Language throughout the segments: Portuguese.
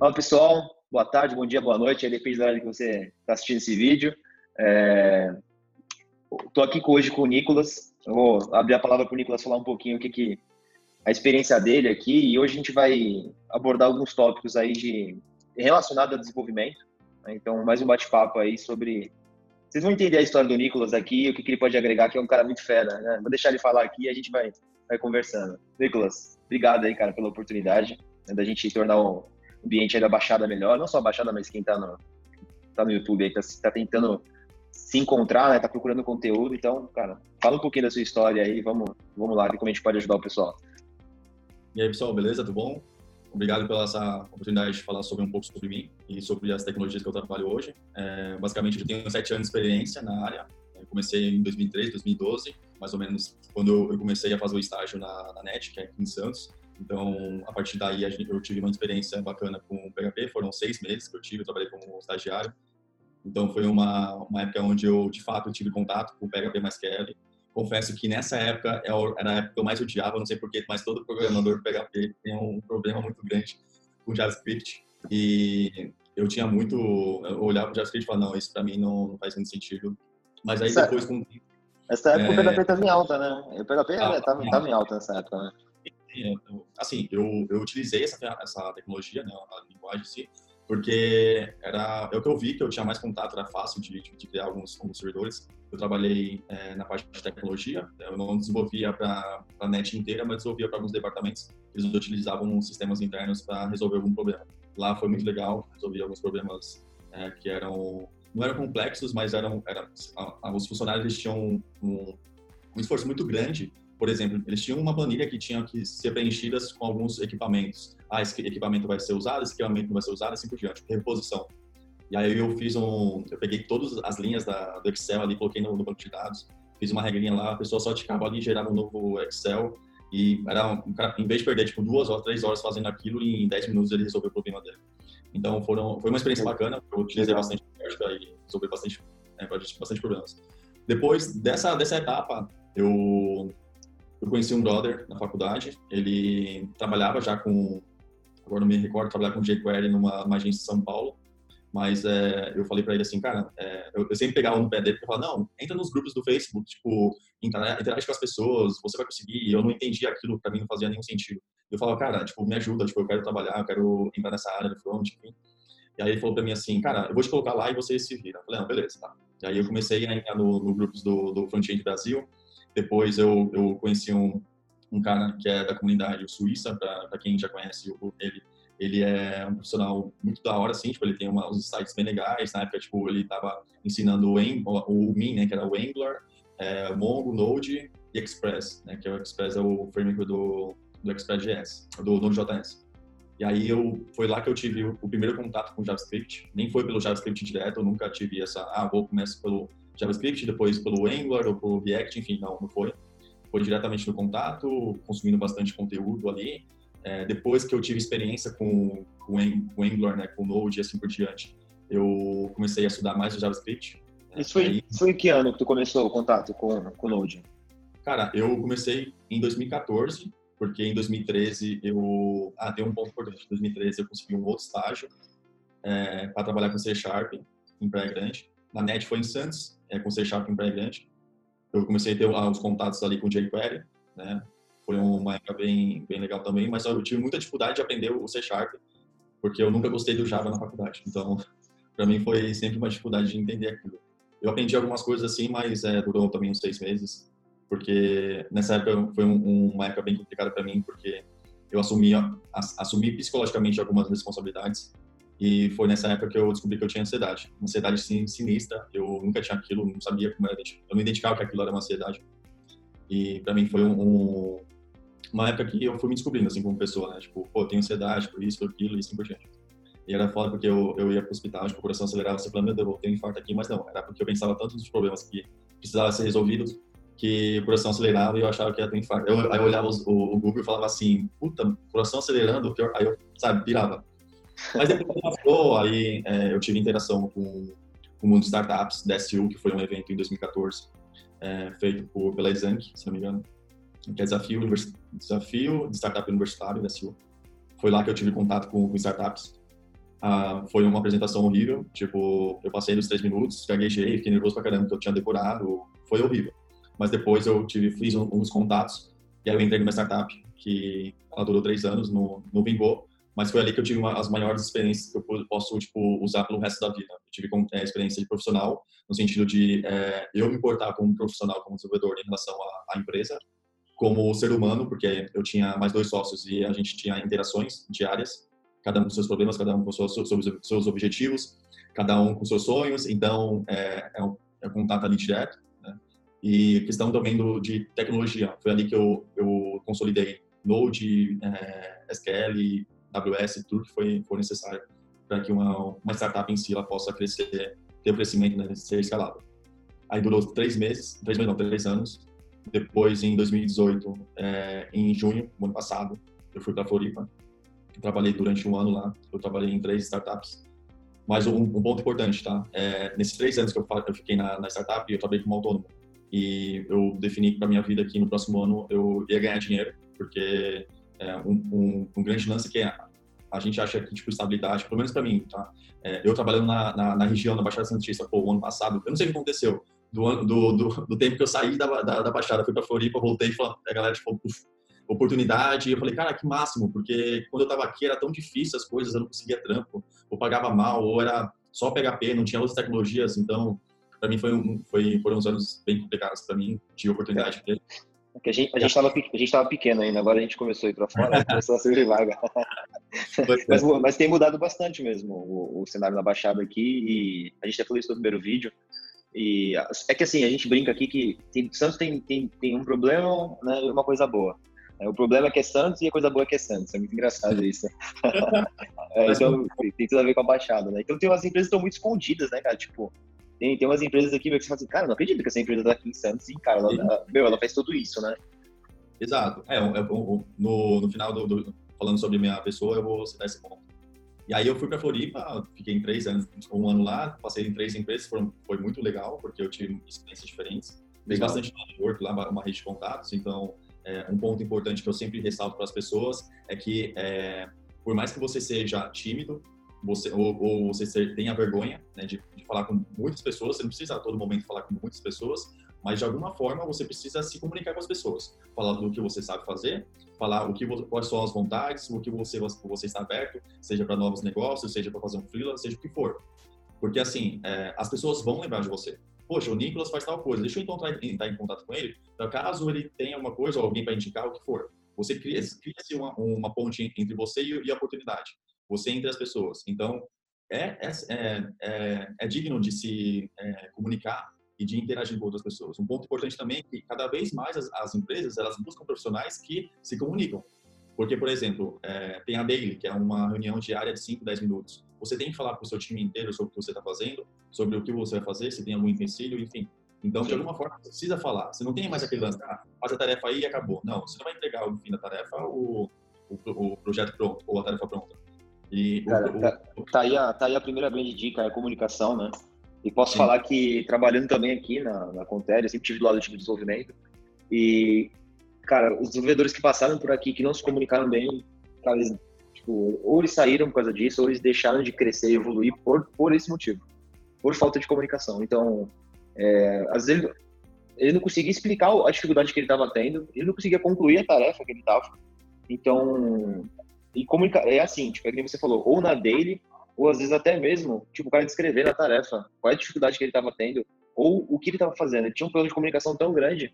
Olá pessoal, boa tarde, bom dia, boa noite, aí depende da hora que você está assistindo esse vídeo. Estou é... aqui hoje com o Nicolas, eu vou abrir a palavra para o Nicolas falar um pouquinho o que, que a experiência dele aqui e hoje a gente vai abordar alguns tópicos aí de relacionado a desenvolvimento. Né? Então, mais um bate-papo aí sobre vocês vão entender a história do Nicolas aqui, o que, que ele pode agregar, que é um cara muito fera, né? Vou deixar ele falar aqui e a gente vai, vai conversando. Nicolas, obrigado aí, cara, pela oportunidade né, da gente tornar o ambiente aí da Baixada melhor. Não só a Baixada, mas quem tá no, tá no YouTube aí, tá, tá tentando se encontrar, né? Tá procurando conteúdo. Então, cara, fala um pouquinho da sua história aí, vamos, vamos lá, ver como a gente pode ajudar o pessoal. E aí, pessoal, beleza? Tudo bom? Obrigado pela essa oportunidade de falar sobre um pouco sobre mim e sobre as tecnologias que eu trabalho hoje. É, basicamente, eu tenho sete anos de experiência na área. Comecei em 2003, 2012, mais ou menos quando eu comecei a fazer o estágio na, na NET, que é aqui em Santos. Então, a partir daí, eu tive uma experiência bacana com o PHP. Foram seis meses que eu tive, eu trabalhei como estagiário. Então, foi uma, uma época onde eu, de fato, tive contato com o PHP mais Kelly confesso que nessa época é era a época que eu mais odiava, não sei porquê, mas todo programador PHP tem um problema muito grande com JavaScript. E eu tinha muito. Eu olhava o JavaScript e falava, não, isso para mim não, não, faz muito sentido. Mas aí depois com. Essa época é... o PHP estava em alta, né? O PHP estava ah, em alta nessa época, né? Assim, eu, eu utilizei essa, essa tecnologia, né, a linguagem em si, porque era é o que eu vi que eu tinha mais contato, era fácil de, de, de criar alguns, alguns servidores. Eu trabalhei é, na parte de tecnologia, eu não desenvolvia para a net inteira, mas desenvolvia para alguns departamentos. Eles utilizavam sistemas internos para resolver algum problema. Lá foi muito legal, resolvi alguns problemas é, que eram não eram complexos, mas eram, eram os funcionários eles tinham um, um esforço muito grande por exemplo, eles tinham uma planilha que tinha que ser preenchidas com alguns equipamentos. Ah, esse equipamento vai ser usado, esse equipamento não vai ser usado, assim por diante, reposição. E aí eu fiz um, eu peguei todas as linhas da, do Excel ali, coloquei no, no, banco de dados, fiz uma regrinha lá, a pessoa só ticava ali, gerava um novo Excel e era um cara, em vez de perder tipo duas ou três horas fazendo aquilo, em 10 minutos ele resolveu o problema dele. Então foram, foi uma experiência bacana, eu utilizei bastante lógica e resolvi bastante, é, bastante problemas. Depois dessa dessa etapa, eu eu conheci um brother na faculdade, ele trabalhava já com, agora não me recordo, trabalhava com jQuery numa, numa agência em São Paulo, mas é, eu falei para ele assim, cara, é, eu, eu, sempre pegava no pé dele e falava, não, entra nos grupos do Facebook, tipo, interage com as pessoas, você vai conseguir. Eu não entendia aquilo, para mim não fazia nenhum sentido. Eu falava, cara, tipo, me ajuda, tipo, eu quero trabalhar, eu quero entrar nessa área do front, enfim. E aí ele falou para mim assim, cara, eu vou te colocar lá e você se vira. Eu falei, não, beleza, tá. E aí eu comecei a entrar no, no grupos do, do Front-End Brasil, depois eu, eu conheci um, um cara que é da comunidade Suíça, para quem já conhece ele. Ele é um profissional muito da hora, assim, tipo, ele tem uma, uns sites bem legais. Na época, tipo, ele estava ensinando o, o, o Min, né, que era o Angular, é, Mongo, Node e Express, né, que é o Express é o framework do, do Express.js, do Node.js. E aí eu foi lá que eu tive o, o, primeiro contato com JavaScript. Nem foi pelo JavaScript direto, eu nunca tive essa, ah, vou começar pelo JavaScript, depois pelo Angular ou pelo React, enfim, não, não foi. Foi diretamente no contato, consumindo bastante conteúdo ali. É, depois que eu tive experiência com, com, com Angular, né, com Node e assim por diante, eu comecei a estudar mais o JavaScript. Isso foi, Aí, foi em que ano que tu começou o contato com, com Node? Cara, eu comecei em 2014, porque em 2013 eu... Ah, tem um ponto importante. Em 2013 eu consegui um outro estágio é, para trabalhar com C Sharp em Praia Grande. Na NET foi em Santos, é, com C Sharp em Praia Grande. Eu comecei a ter os contatos ali com jQuery, né? Foi uma época bem, bem legal também, mas eu tive muita dificuldade de aprender o C Sharp, porque eu nunca gostei do Java na faculdade. Então, para mim foi sempre uma dificuldade de entender aquilo. Eu aprendi algumas coisas assim, mas é, durou também uns seis meses, porque nessa época foi um, uma época bem complicada para mim, porque eu assumi, assumi psicologicamente algumas responsabilidades e foi nessa época que eu descobri que eu tinha ansiedade. Uma ansiedade sinistra. Eu nunca tinha aquilo, não sabia como era. Eu não identificava que aquilo era uma ansiedade. E para mim foi um, um, uma época que eu fui me descobrindo, assim, como pessoa, né? Tipo, pô, tenho ansiedade por isso, por aquilo e assim por diante. E era foda porque eu, eu ia pro hospital, tipo, o coração acelerava, você falava, meu Deus, eu tenho um infarto aqui, mas não, era porque eu pensava tanto nos problemas que precisavam ser resolvidos que o coração acelerava e eu achava que ia ter infarto. Eu, aí eu olhava os, o, o, Google e falava assim, puta, coração acelerando, aí eu, sabe, pirava. Mas depois ela aí é, eu tive interação com, o mundo de startups, da SU, que foi um evento em 2014, é, feito por, pela Exanc, se não me engano. Que é Desafio, Univers... Desafio de Startup Universitário, DSU. Foi lá que eu tive contato com, com startups. Ah, foi uma apresentação horrível, tipo, eu passei nos três minutos, gaguejei, fiquei nervoso pra caramba, porque eu tinha decorado, foi horrível. Mas depois eu tive, fiz uns contatos, e aí eu entrei numa startup, que ela durou três anos, não, não vingou, mas foi ali que eu tive uma, as maiores experiências que eu posso tipo usar pelo resto da vida. Eu tive é, experiência de profissional no sentido de é, eu me importar como profissional, como desenvolvedor em relação à, à, empresa, como ser humano, porque eu tinha mais dois sócios e a gente tinha interações diárias, cada um com seus problemas, cada um com seus, seus, objetivos, cada um com seus sonhos. Então é, é um, é um contato ali direto. Né? E questão também do, de tecnologia, foi ali que eu, eu consolidei Node, é, SQL, AWS, tudo que foi, for necessário para que uma, uma startup em si ela possa crescer, ter o crescimento, né, ser escalável. Aí durou três meses, três meses não, três anos. Depois, em 2018, é, em junho, ano passado, eu fui para Floripa. Trabalhei durante um ano lá. Eu trabalhei em três startups. Mas um, um ponto importante, tá? É, nesses três anos que eu, eu fiquei na, na, startup, eu trabalhei como autônomo. E eu defini para minha vida que no próximo ano eu ia ganhar dinheiro, porque é, um, um, um, grande lance que é, a gente acha que, tipo, estabilidade, pelo menos para mim, tá? É, eu trabalhando na, na, na, região da Baixada Santista, pô, o ano passado, eu não sei o que aconteceu, do, do, do, do tempo que eu saí da, da, da Baixada, fui para Floripa, voltei e a galera, tipo, uf, oportunidade, eu falei, cara, que máximo, porque quando eu tava aqui era tão difícil as coisas, eu não conseguia trampo, ou pagava mal, ou era só PHP, não tinha outras tecnologias, então, para mim foi, um, foi foram uns anos bem complicados para mim, de oportunidade. É. Porque a gente, a gente tava, a gente tava pequeno ainda, agora a gente começou a ir para fora, começou a ser vaga. mas, mas tem mudado bastante mesmo o, o, cenário na Baixada aqui, e a gente até falou isso no primeiro vídeo. E é que assim, a gente brinca aqui que tem, Santos tem, tem, tem um problema né, uma coisa boa. É, o problema é que é Santos e a coisa boa é que é Santos. É muito engraçado isso. é, então, tem tudo a ver com a Baixada, né? Então tem umas empresas que estão muito escondidas, né, cara? Tipo, tem, tem umas empresas aqui que você fala assim, cara, não acredito que essa empresa tá aqui em Santos e, cara, ela, meu, ela faz tudo isso, né? Exato. É, é no, no final do, do, falando sobre minha pessoa, eu vou citar esse ponto. E aí eu fui para Floripa, fiquei três anos, um ano lá, passei em três empresas, foram, foi muito legal, porque eu tive experiências diferentes. Fiz bastante network lá, uma rede de contatos, então é, um ponto importante que eu sempre ressalto para as pessoas é que é, por mais que você seja tímido, você ou, ou você tenha vergonha né, de, de, falar com muitas pessoas, você não precisa a todo momento falar com muitas pessoas, mas de alguma forma você precisa se comunicar com as pessoas, falar do que você sabe fazer, falar o que quais são as vontades, o que você você está aberto, seja para novos negócios, seja para fazer um freela, seja o que for, porque assim é, as pessoas vão lembrar de você. Poxa, o Nicolas faz tal coisa, deixa eu então entrar em contato com ele, então, caso ele tenha uma coisa ou alguém para indicar o que for. Você cria, cria uma, uma ponte entre você e, e a oportunidade você entre as pessoas. Então, é, é, é, é, é digno de se é, comunicar e de interagir com outras pessoas. Um ponto importante também é que cada vez mais as, as empresas elas buscam profissionais que se comunicam. Porque, por exemplo, é, tem a Daily, que é uma reunião diária de 5, 10 minutos. Você tem que falar para o seu time inteiro sobre o que você está fazendo, sobre o que você vai fazer, se tem algum empecilho, enfim. Então, de alguma forma, você precisa falar. Você não tem mais aquele lance, ah, faz a tarefa aí e acabou. Não, você não vai entregar no fim da tarefa o, o, o projeto pronto ou a tarefa pronta. E Cara, o, tá, tá, aí a, tá aí a primeira grande dica, é a comunicação, né? E posso Sim. falar que trabalhando também aqui na, na Contéria, sempre tive do lado do time de desenvolvimento. E, cara, os desenvolvedores que passaram por aqui, que não se comunicaram bem, cara, eles, tipo, ou eles saíram por causa disso, ou eles deixaram de crescer e evoluir por, por esse motivo, por falta de comunicação. Então, é, às vezes ele, ele não conseguia explicar a dificuldade que ele estava tendo, ele não conseguia concluir a tarefa que ele estava. Então, e comunicar, é assim, tipo, é que você falou, ou na daily, ou às vezes até mesmo, tipo, o cara descrever na tarefa qual é a dificuldade que ele estava tendo, ou o que ele estava fazendo. Ele tinha um problema de comunicação tão grande,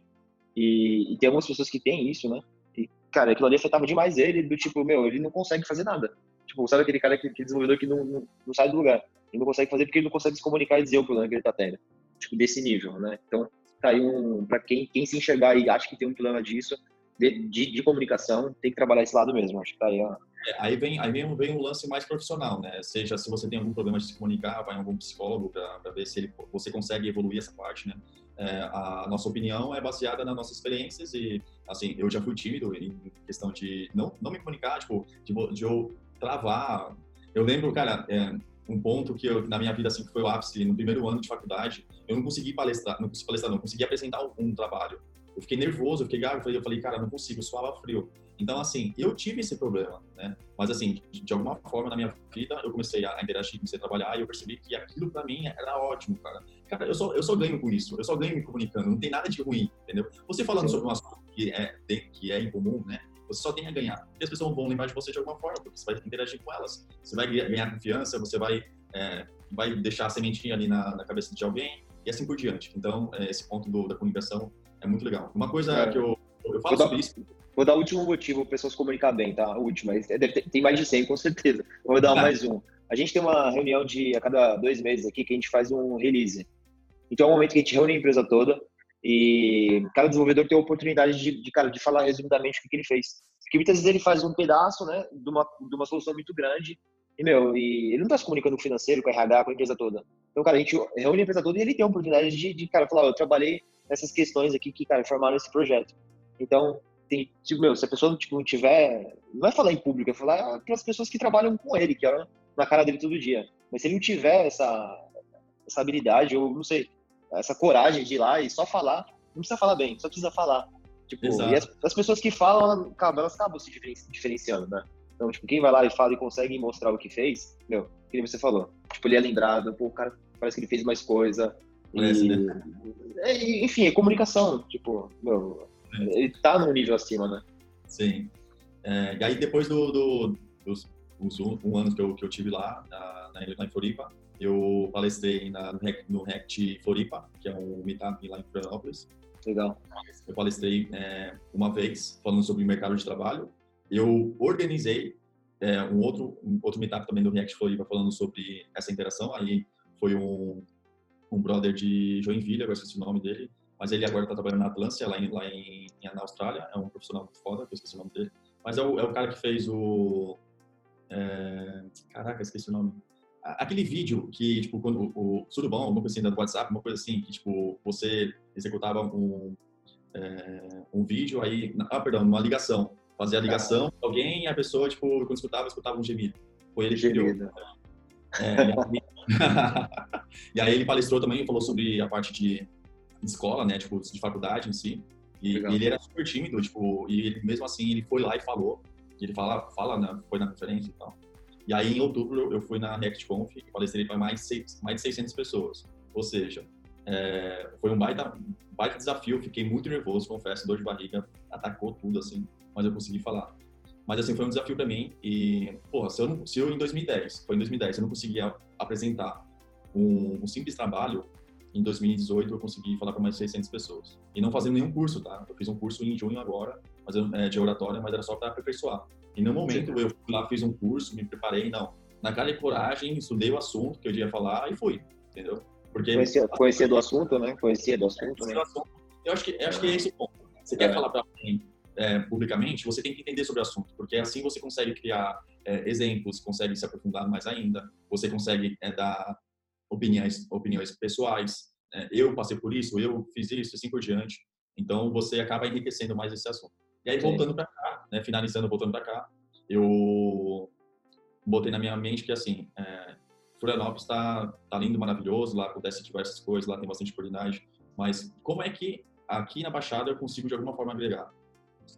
e, e, tem algumas pessoas que têm isso, né? E, cara, aquilo ali afetava demais ele, do tipo, meu, ele não consegue fazer nada. Tipo, sabe aquele cara, aquele, aquele desenvolvedor que não, não, não, sai do lugar? Ele não consegue fazer porque ele não consegue se comunicar e dizer o problema que ele tá tendo. Tipo, desse nível, né? Então, tá aí um, pra quem, quem se enxergar e acha que tem um problema disso, de, de, de, comunicação, tem que trabalhar esse lado mesmo. Acho que tá aí, ó. É, aí vem, aí vem, vem um lance mais profissional, né? Seja se você tem algum problema de se comunicar, vai em algum psicólogo para ver se ele, você consegue evoluir essa parte, né? É, a nossa opinião é baseada nas nossas experiências e, assim, eu já fui tímido em questão de não, não me comunicar, tipo, de, de eu travar. Eu lembro, cara, é, um ponto que eu, na minha vida, assim, que foi o ápice, no primeiro ano de faculdade, eu não consegui palestrar, não consegui palestrar, não consegui apresentar um, trabalho eu fiquei nervoso, eu fiquei gago, eu falei, cara, não consigo, eu suava frio. Então, assim, eu tive esse problema, né? Mas, assim, de alguma forma na minha vida, eu comecei a interagir, comecei a trabalhar e eu percebi que aquilo para mim era ótimo, cara. Cara, eu só, eu só ganho com isso, eu só ganho me comunicando, não tem nada de ruim, entendeu? Você falando Sim. sobre um assunto que é, que é incomum, né? Você só tem a ganhar. E as pessoas vão lembrar de você de alguma forma, porque você vai interagir com elas. Você vai ganhar confiança, você vai, é, vai deixar a sementinha ali na, na, cabeça de alguém e assim por diante. Então, é, esse ponto do, da comunicação é muito legal. Uma coisa é. que eu, eu falo sobre isso Vou dar o último motivo para pessoas se comunicar bem, tá? O último. Tem mais de 100, com certeza. Vou dar mais um. A gente tem uma reunião de a cada dois meses aqui que a gente faz um release. Então é um momento que a gente reúne a empresa toda e cada desenvolvedor tem a oportunidade de, de, cara, de falar resumidamente o que ele fez. Porque muitas vezes ele faz um pedaço, né, de uma, de uma solução muito grande e, meu, e ele não está se comunicando com o financeiro, com o RH, com a empresa toda. Então, cara, a gente reúne a empresa toda e ele tem a oportunidade de, de cara, falar, eu trabalhei nessas questões aqui que, cara, formaram esse projeto. Então, tem, tipo, meu, se a pessoa tipo, não tiver. Não vai falar em público, é falar para as pessoas que trabalham com ele, que é na cara dele todo dia. Mas se ele não tiver essa, essa habilidade, ou não sei, essa coragem de ir lá e só falar, não precisa falar bem, só precisa falar. Tipo, e as, as, pessoas que falam, acabam, elas acabam se diferenciando, né? Então, tipo, quem vai lá e fala e consegue mostrar o que fez, meu, que você falou. Tipo, ele é lembrado, pô, o cara parece que ele fez mais coisa. Parece, e, né? é, enfim, é comunicação. Tipo, meu, ele tá num nível acima, né? Sim. É, e aí, depois do, do, dos, um, um ano que eu, que eu tive lá, na, na, na Floripa, eu palestrei na, no, Rect, no Rect Floripa, que é um meetup lá em Florianópolis. Legal. Eu palestrei é, uma vez falando sobre o mercado de trabalho. Eu organizei é, um outro um outro meetup também do React Floripa falando sobre essa interação. Aí foi um, um brother de Joinville, agora esqueci o nome dele, mas ele agora está trabalhando na Atlância, lá, em, lá em, na Austrália. É um profissional muito foda, que eu esqueci o nome dele. Mas é o, é o cara que fez o. É, caraca, esqueci o nome. Aquele vídeo que, tipo, quando o, o bom, alguma coisa assim, do WhatsApp, uma coisa assim, que, tipo, você executava um, é, um vídeo, aí. Ah, perdão, uma ligação. Fazia a ligação com alguém e a pessoa, tipo, quando escutava, escutava um gemido. Foi ele que criou. É, e aí ele palestrou também, falou sobre a parte de escola, né, tipo, de faculdade em si. E, e, ele era super tímido, tipo, e ele, mesmo assim ele foi lá e falou. E ele fala, fala, né, foi na conferência e tal. E aí em outubro eu fui na ReactConf e palestrei para mais, seis, mais de 600 pessoas. Ou seja, é, foi um baita, baita desafio, fiquei muito nervoso, confesso, dor de barriga, atacou tudo assim, mas eu consegui falar. Mas assim, foi um desafio para mim e, porra, se eu, não, se eu em 2010, foi em 2010, eu não conseguia apresentar um, um simples trabalho, em 2018 eu consegui falar para mais de 600 pessoas. E não fazendo nenhum curso, tá? Eu fiz um curso em junho agora, mas eu, é, de oratória, mas era só para aperfeiçoar. E no momento eu fui lá, fiz um curso, me preparei, não. Na cara de coragem, estudei o assunto que eu ia falar e fui, entendeu? Porque conhecia, conhecia do assunto, né? Conhecia do assunto, né? Eu acho que, eu acho que é esse o ponto. Você é. quer falar para alguém é, publicamente, você tem que entender sobre o assunto, porque assim você consegue criar é, exemplos, consegue se aprofundar mais ainda, você consegue é, dar opiniões, opiniões pessoais. Né? Eu passei por isso, eu fiz isso, assim por diante. Então você acaba enriquecendo mais esse assunto. E aí voltando para cá, né, finalizando, voltando para cá, eu botei na minha mente que assim, é, Florianópolis está tá lindo, maravilhoso, lá acontece diversas coisas, lá tem bastante oportunidade, mas como é que aqui na Baixada eu consigo de alguma forma agregar?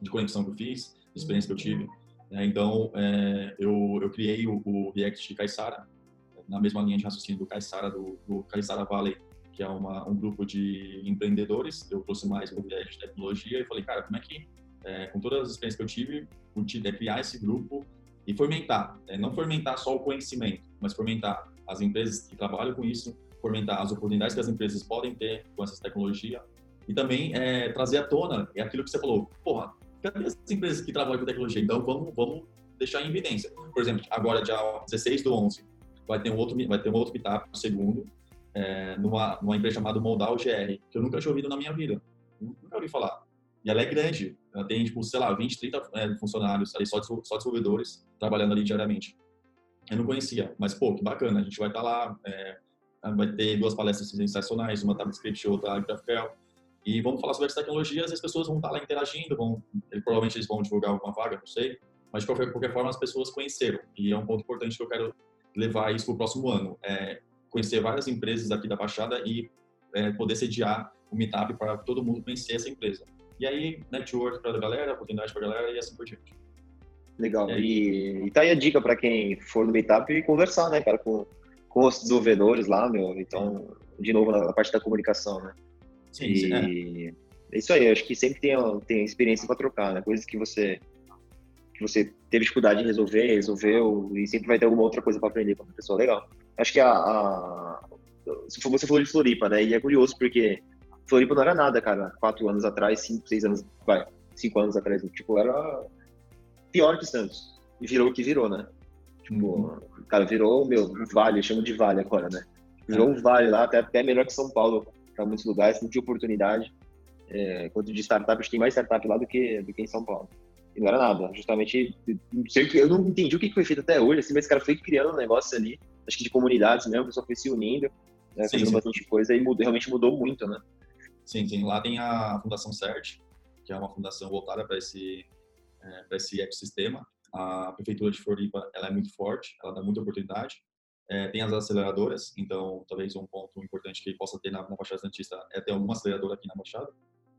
De conexão que eu fiz, de experiência que eu tive. Né? Então, é, eu, eu criei o, o React de Caixara, na mesma linha de raciocínio do Caissara, do, do Caissara Valley, que é uma, um grupo de empreendedores. Eu trouxe mais viés de tecnologia e falei, cara, como é que, é, com todas as experiências que eu tive, é criar esse grupo e fomentar, é, não fomentar só o conhecimento, mas fomentar as empresas que trabalham com isso, fomentar as oportunidades que as empresas podem ter com essa tecnologia e também é, trazer à tona é aquilo que você falou, porra, cadê as empresas que trabalham com tecnologia? Então vamos, vamos deixar em evidência. Por exemplo, agora dia 16 do 11, vai ter um outro, vai ter um outro meetup, segundo, é, numa, numa empresa chamada Moldal GR, que eu nunca tinha ouvido na minha vida. Nunca ouvi falar. E ela é grande. Ela tem, tipo, sei lá, 20, 30 é, funcionários, ali, só, só desenvolvedores, trabalhando ali diariamente. Eu não conhecia, mas, pô, que bacana. A gente vai estar tá lá, é, vai ter duas palestras sensacionais, uma TypeScript e outra GraphQL. E vamos falar sobre as tecnologias as pessoas vão estar tá lá interagindo, vão, provavelmente eles vão divulgar alguma vaga, não sei. Mas, de qualquer, qualquer forma, as pessoas conheceram. E é um ponto importante que eu quero levar isso para o próximo ano. É conhecer várias empresas aqui da Baixada e é, poder sediar o Meetup para todo mundo conhecer essa empresa. E aí, network para a galera, oportunidade para a galera e assim por diante. Legal. É. E, e tá aí a dica para quem for no Meetup e conversar, né, cara, com, com os desenvolvedores lá, meu. Então, de novo, na, parte da comunicação, né? Sim, e sim, é. é. isso aí, acho que sempre tem, tem experiência para trocar, né? Coisas que você que você teve dificuldade em resolver, resolveu, e sempre vai ter alguma outra coisa para aprender com a pessoa. Legal. Acho que a, a, Você falou de Floripa, né? E é curioso porque Floripa não era nada, cara. Quatro anos atrás, cinco, seis anos, vai, cinco anos atrás, tipo, era pior que Santos. E virou o que virou, né? Tipo, uhum. cara, virou, meu, vale, chamo de vale agora, né? Virou um vale lá, até, até melhor que São Paulo, para muitos lugares, não tinha oportunidade. É, quanto de startup, acho que tem mais startup lá do que, do que em São Paulo. E não era nada. Justamente, eu não entendi o que foi feito até hoje, assim, mas, cara, foi criando um negócio ali, acho que de comunidades mesmo, o pessoal foi se unindo, né, sim, fazendo sim. bastante coisa e mudou, realmente mudou muito, né? Sim, sim. Lá tem a Fundação CERT, que é uma fundação voltada para esse, é, esse ecossistema. A Prefeitura de Floripa, ela é muito forte, ela dá muita oportunidade. É, tem as aceleradoras, então talvez um ponto importante que possa ter na, na Baixada Santista é ter alguma aceleradora aqui na Baixada,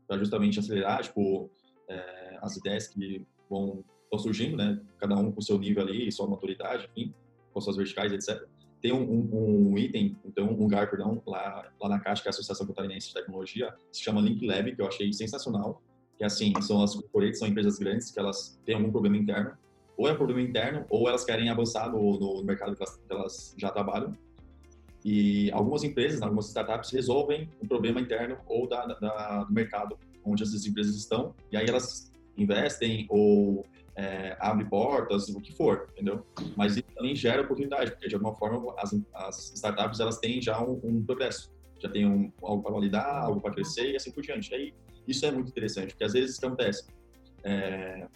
para justamente acelerar, tipo, é, as ideias que vão estão surgindo, né? Cada um com seu nível ali, sua maturidade, enfim, com suas verticais, etc. Tem um, um, um, item, então um lugar, perdão, lá, lá na Caixa, que é a Associação Catarinense de Tecnologia, se chama Link Lab, que eu achei sensacional, que assim, são as corporates, são empresas grandes que elas têm algum problema interno, ou é um problema interno, ou elas querem avançar no, no mercado que elas, que elas já trabalham, e algumas empresas, algumas startups resolvem um problema interno ou da, da, do mercado onde essas empresas estão, e aí elas investem ou é, abrem portas, o que for, entendeu? Mas isso também gera oportunidade, porque de alguma forma as, as startups elas têm já um, um progresso, já tem um, algo para validar, algo para crescer e assim por diante. Aí isso é muito interessante, porque às vezes acontece, é,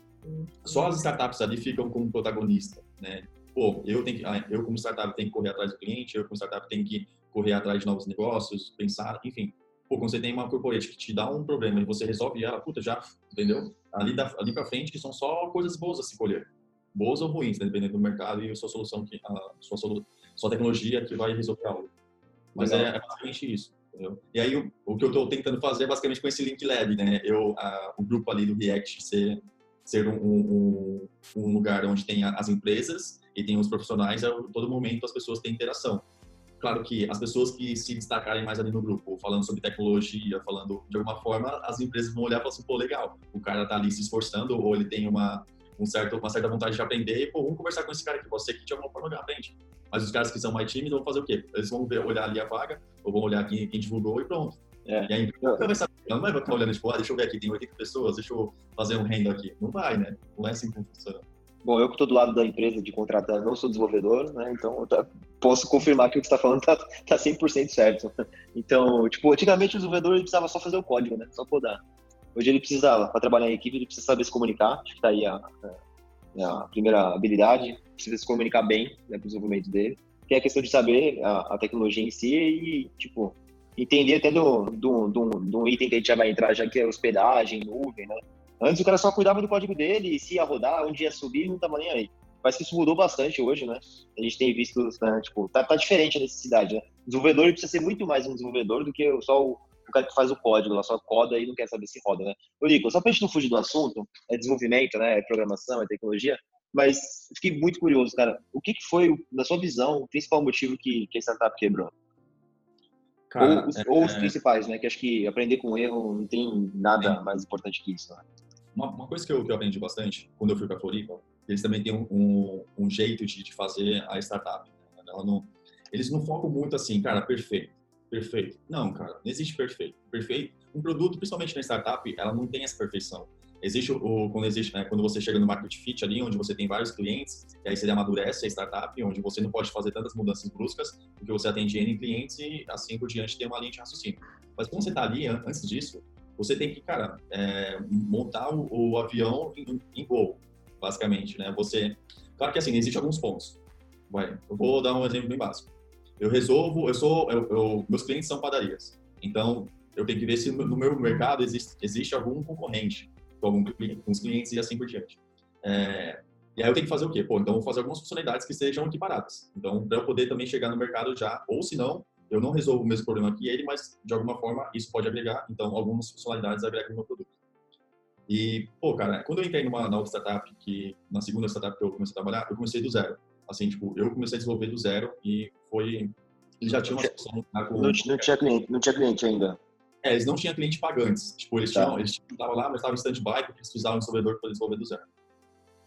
só as startups ali ficam como protagonista, né? Pô, eu tenho que, ah, eu como startup tenho que correr atrás do cliente, eu como startup tenho que correr atrás de novos negócios, pensar, enfim. Pô, quando você tem uma corporate que te dá um problema e você resolve ela, puta, já, entendeu? Ali, da, ali pra frente são só coisas boas a se colher. Boas ou ruins, né? dependendo do mercado e a sua solução, que, a sua, sua tecnologia que vai resolver algo. Mas é, é, basicamente isso. Entendeu? E aí, o, o que eu estou tentando fazer é basicamente com esse Link Lab, né? Eu, a, o grupo ali do React ser, ser um, um, um lugar onde tem as empresas e tem os profissionais, a todo momento as pessoas têm interação. Claro que as pessoas que se destacarem mais ali no grupo, falando sobre tecnologia, falando de alguma forma, as empresas vão olhar e falar assim, pô, legal, o cara tá ali se esforçando, ou ele tem uma, um certo, uma certa vontade de aprender, e, pô, vamos conversar com esse cara aqui, você que de alguma forma aprende. Mas os caras que são mais tímidos vão fazer o quê? Eles vão ver, olhar ali a vaga, ou vão olhar quem, quem divulgou e pronto. É. E aí, não vai saber, não vai ficar olhando, tipo, ah, deixa eu ver aqui, tem 80 pessoas, deixa eu fazer um renda aqui. Não vai, né? Não é assim que funciona. Bom, eu que estou do lado da empresa de contratar, não sou desenvolvedor, né? Então tá, posso confirmar que o que você está falando está tá 100% certo. Então, tipo, antigamente o desenvolvedor precisava só fazer o código, né? Só podar. Hoje ele precisa, para trabalhar em equipe, ele precisa saber se comunicar. Acho que está aí a, a, primeira habilidade. Precisa se comunicar bem né, para o desenvolvimento dele. Que é a questão de saber a, a tecnologia em si e, tipo, entender até do, do, do, do item que a gente já vai entrar, já que é hospedagem, nuvem, né? Antes o cara só cuidava do código dele e se ia rodar, onde ia subir, não tava nem aí. Mas que isso mudou bastante hoje, né? A gente tem visto, né, tipo, tá, tá diferente a necessidade, né? O desenvolvedor precisa ser muito mais um desenvolvedor do que só o, o cara que faz o código, lá só coda e não quer saber se roda, né? Ô, Nico, só pra gente não fugir do assunto, é desenvolvimento, né? É programação, é tecnologia, mas fiquei muito curioso, cara. O que, que foi, na sua visão, o principal motivo que, que a startup quebrou? Cara, ou, os, é, ou os é... principais, né? Que acho que aprender com erro não tem nada mais importante que isso, né? Uma, uma coisa que eu, que eu, aprendi bastante quando eu fui para a Floripa, eles também têm um, um, um jeito de, de, fazer a startup. Né? Não, eles não focam muito assim, cara, perfeito, perfeito. Não, cara, não existe perfeito. Perfeito, um produto, principalmente na startup, ela não tem essa perfeição. Existe o, quando existe, né, quando você chega no market fit ali, onde você tem vários clientes, e aí você amadurece a startup, onde você não pode fazer tantas mudanças bruscas, porque você atende N clientes e assim por diante tem uma linha de raciocínio. Mas quando você está ali, antes disso, você tem que, cara, é, montar o, o avião em, em, voo, basicamente, né? Você, claro que assim, existem alguns pontos. Vai, eu vou dar um exemplo bem básico. Eu resolvo, eu sou, eu, eu, meus clientes são padarias, então eu tenho que ver se no meu mercado existe, existe algum concorrente com alguns clientes e assim por diante. É, e aí eu tenho que fazer o quê? Pô, então vou fazer algumas funcionalidades que sejam equiparadas. Então, para eu poder também chegar no mercado já, ou se não, eu não resolvo o mesmo problema que ele, mas de alguma forma isso pode agregar, então algumas funcionalidades agregam no meu produto. E, pô, cara, quando eu entrei numa, outra startup, que na segunda startup que eu comecei a trabalhar, eu comecei do zero. Assim, tipo, eu comecei a desenvolver do zero e foi... Eles já tinham uma solução... Com... Não, não, tinha cliente, não tinha cliente ainda. É, eles não tinham cliente pagantes. Tipo, eles tá. tinham, eles estavam lá, mas estavam em stand-by porque eles precisavam de um desenvolvedor para desenvolver do zero.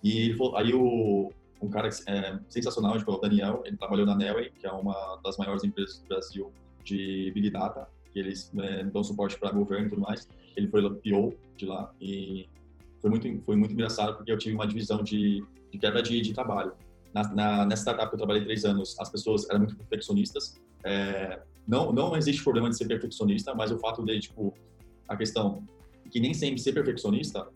E aí o, um cara é, sensacional, tipo, é o Daniel, ele trabalhou na Nelway, que é uma das maiores empresas do Brasil de Big Data, que eles é, dão suporte para governo e tudo mais. Ele foi PO de lá e foi muito, foi muito engraçado porque eu tive uma divisão de, de quebra de, de trabalho. Na, na, nessa startup que eu trabalhei três anos, as pessoas eram muito perfeccionistas. É, não, não existe problema de ser perfeccionista, mas o fato de, tipo, a questão que nem sempre ser perfeccionista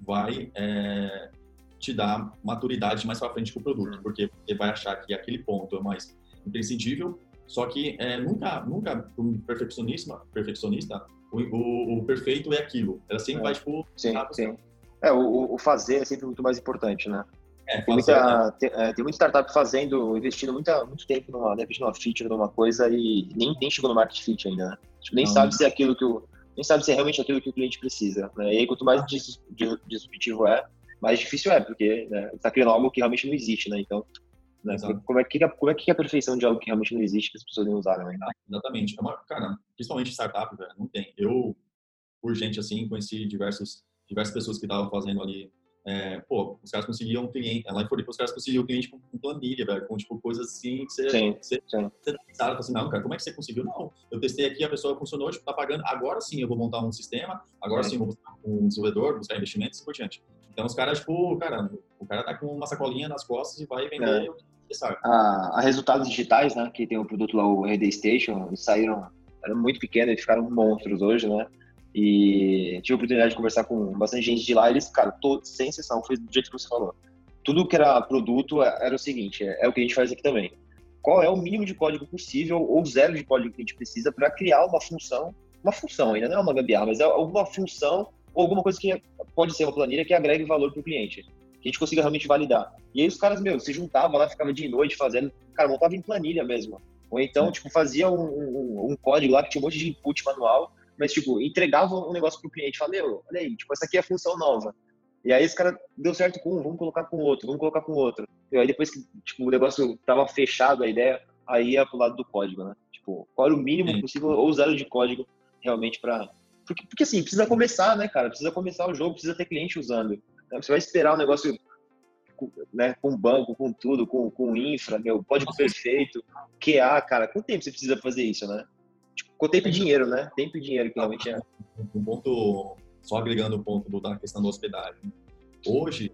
vai é, te dar maturidade mais para frente com o produto, uhum. porque você vai achar que aquele ponto é mais imprescindível, só que é, nunca, nunca um perfeccionista, perfeccionista o, o, o, perfeito é aquilo. Ela sempre é. vai, tipo... Sim, sim. É, o, o, fazer é sempre muito mais importante, né? É, tem, muita, né? tem, é, tem muita startup fazendo, investindo muita, muito tempo numa, né, numa feature, numa coisa e nem, nem chegou no market fit ainda, né? Tipo, nem Não, sabe se é aquilo que o, nem sabe se é realmente aquilo que o cliente precisa. Né? E aí, quanto mais disruptivo é, mais difícil é, porque né, está criando algo que realmente não existe, né? Então, né, como, é que, como é que é a perfeição de algo que realmente não existe que as pessoas nem usaram ainda? Ah, exatamente. É uma, cara, principalmente startup, velho, não tem. Eu, por gente assim, conheci diversos, diversas pessoas que estavam fazendo ali é, pô, os caras conseguiam cliente, lá em Floripa, os caras conseguiam cliente com, com planilha, velho, com, tipo, coisas assim que você, sim, você, sim. você sabe, assim, não, cara, como é que você conseguiu? Não, eu testei aqui, a pessoa funcionou, tipo, tá pagando, agora sim eu vou montar um sistema, agora sim eu vou buscar um desenvolvedor, buscar investimentos e por diante. Então os caras, tipo, cara, o cara tá com uma sacolinha nas costas e vai vender é. o que a, a, resultados digitais, né, que tem o produto lá, o RD Station, eles saíram, eram muito pequenos, eles ficaram monstros hoje, né? E tive a oportunidade de conversar com bastante gente de lá. E eles, cara, todo, sem exceção, foi do jeito que você falou. Tudo que era produto é, era o seguinte: é, é o que a gente faz aqui também. Qual é o mínimo de código possível ou zero de código que a gente precisa para criar uma função? Uma função ainda não é uma gambiarra, mas é alguma função ou alguma coisa que pode ser uma planilha que agregue valor para o cliente, que a gente consiga realmente validar. E aí os caras, meu, se juntavam lá, ficava de noite fazendo, cara, montava em planilha mesmo. Ou então, tipo, fazia um, um, um, código lá que tinha um monte de input manual mas, tipo, entregava um negócio pro cliente, falei, olha aí, tipo, essa aqui é a função nova. E aí esse cara deu certo com um, vamos colocar com outro, vamos colocar com outro. E aí depois que, tipo, o negócio tava fechado, a ideia, aí ia pro lado do código, né? Tipo, qual era o mínimo possível ou zero de código realmente para porque, porque assim, precisa começar, né, cara? Precisa começar o jogo, precisa ter cliente usando. Né? Você vai esperar o um negócio né, com banco, com tudo, com, com infra, meu, código perfeito, QA, cara, quanto tempo você precisa fazer isso, né? com tempo e dinheiro, né? Tempo e dinheiro que realmente é. Um ponto, só agregando o ponto da questão da hospedagem. Hoje,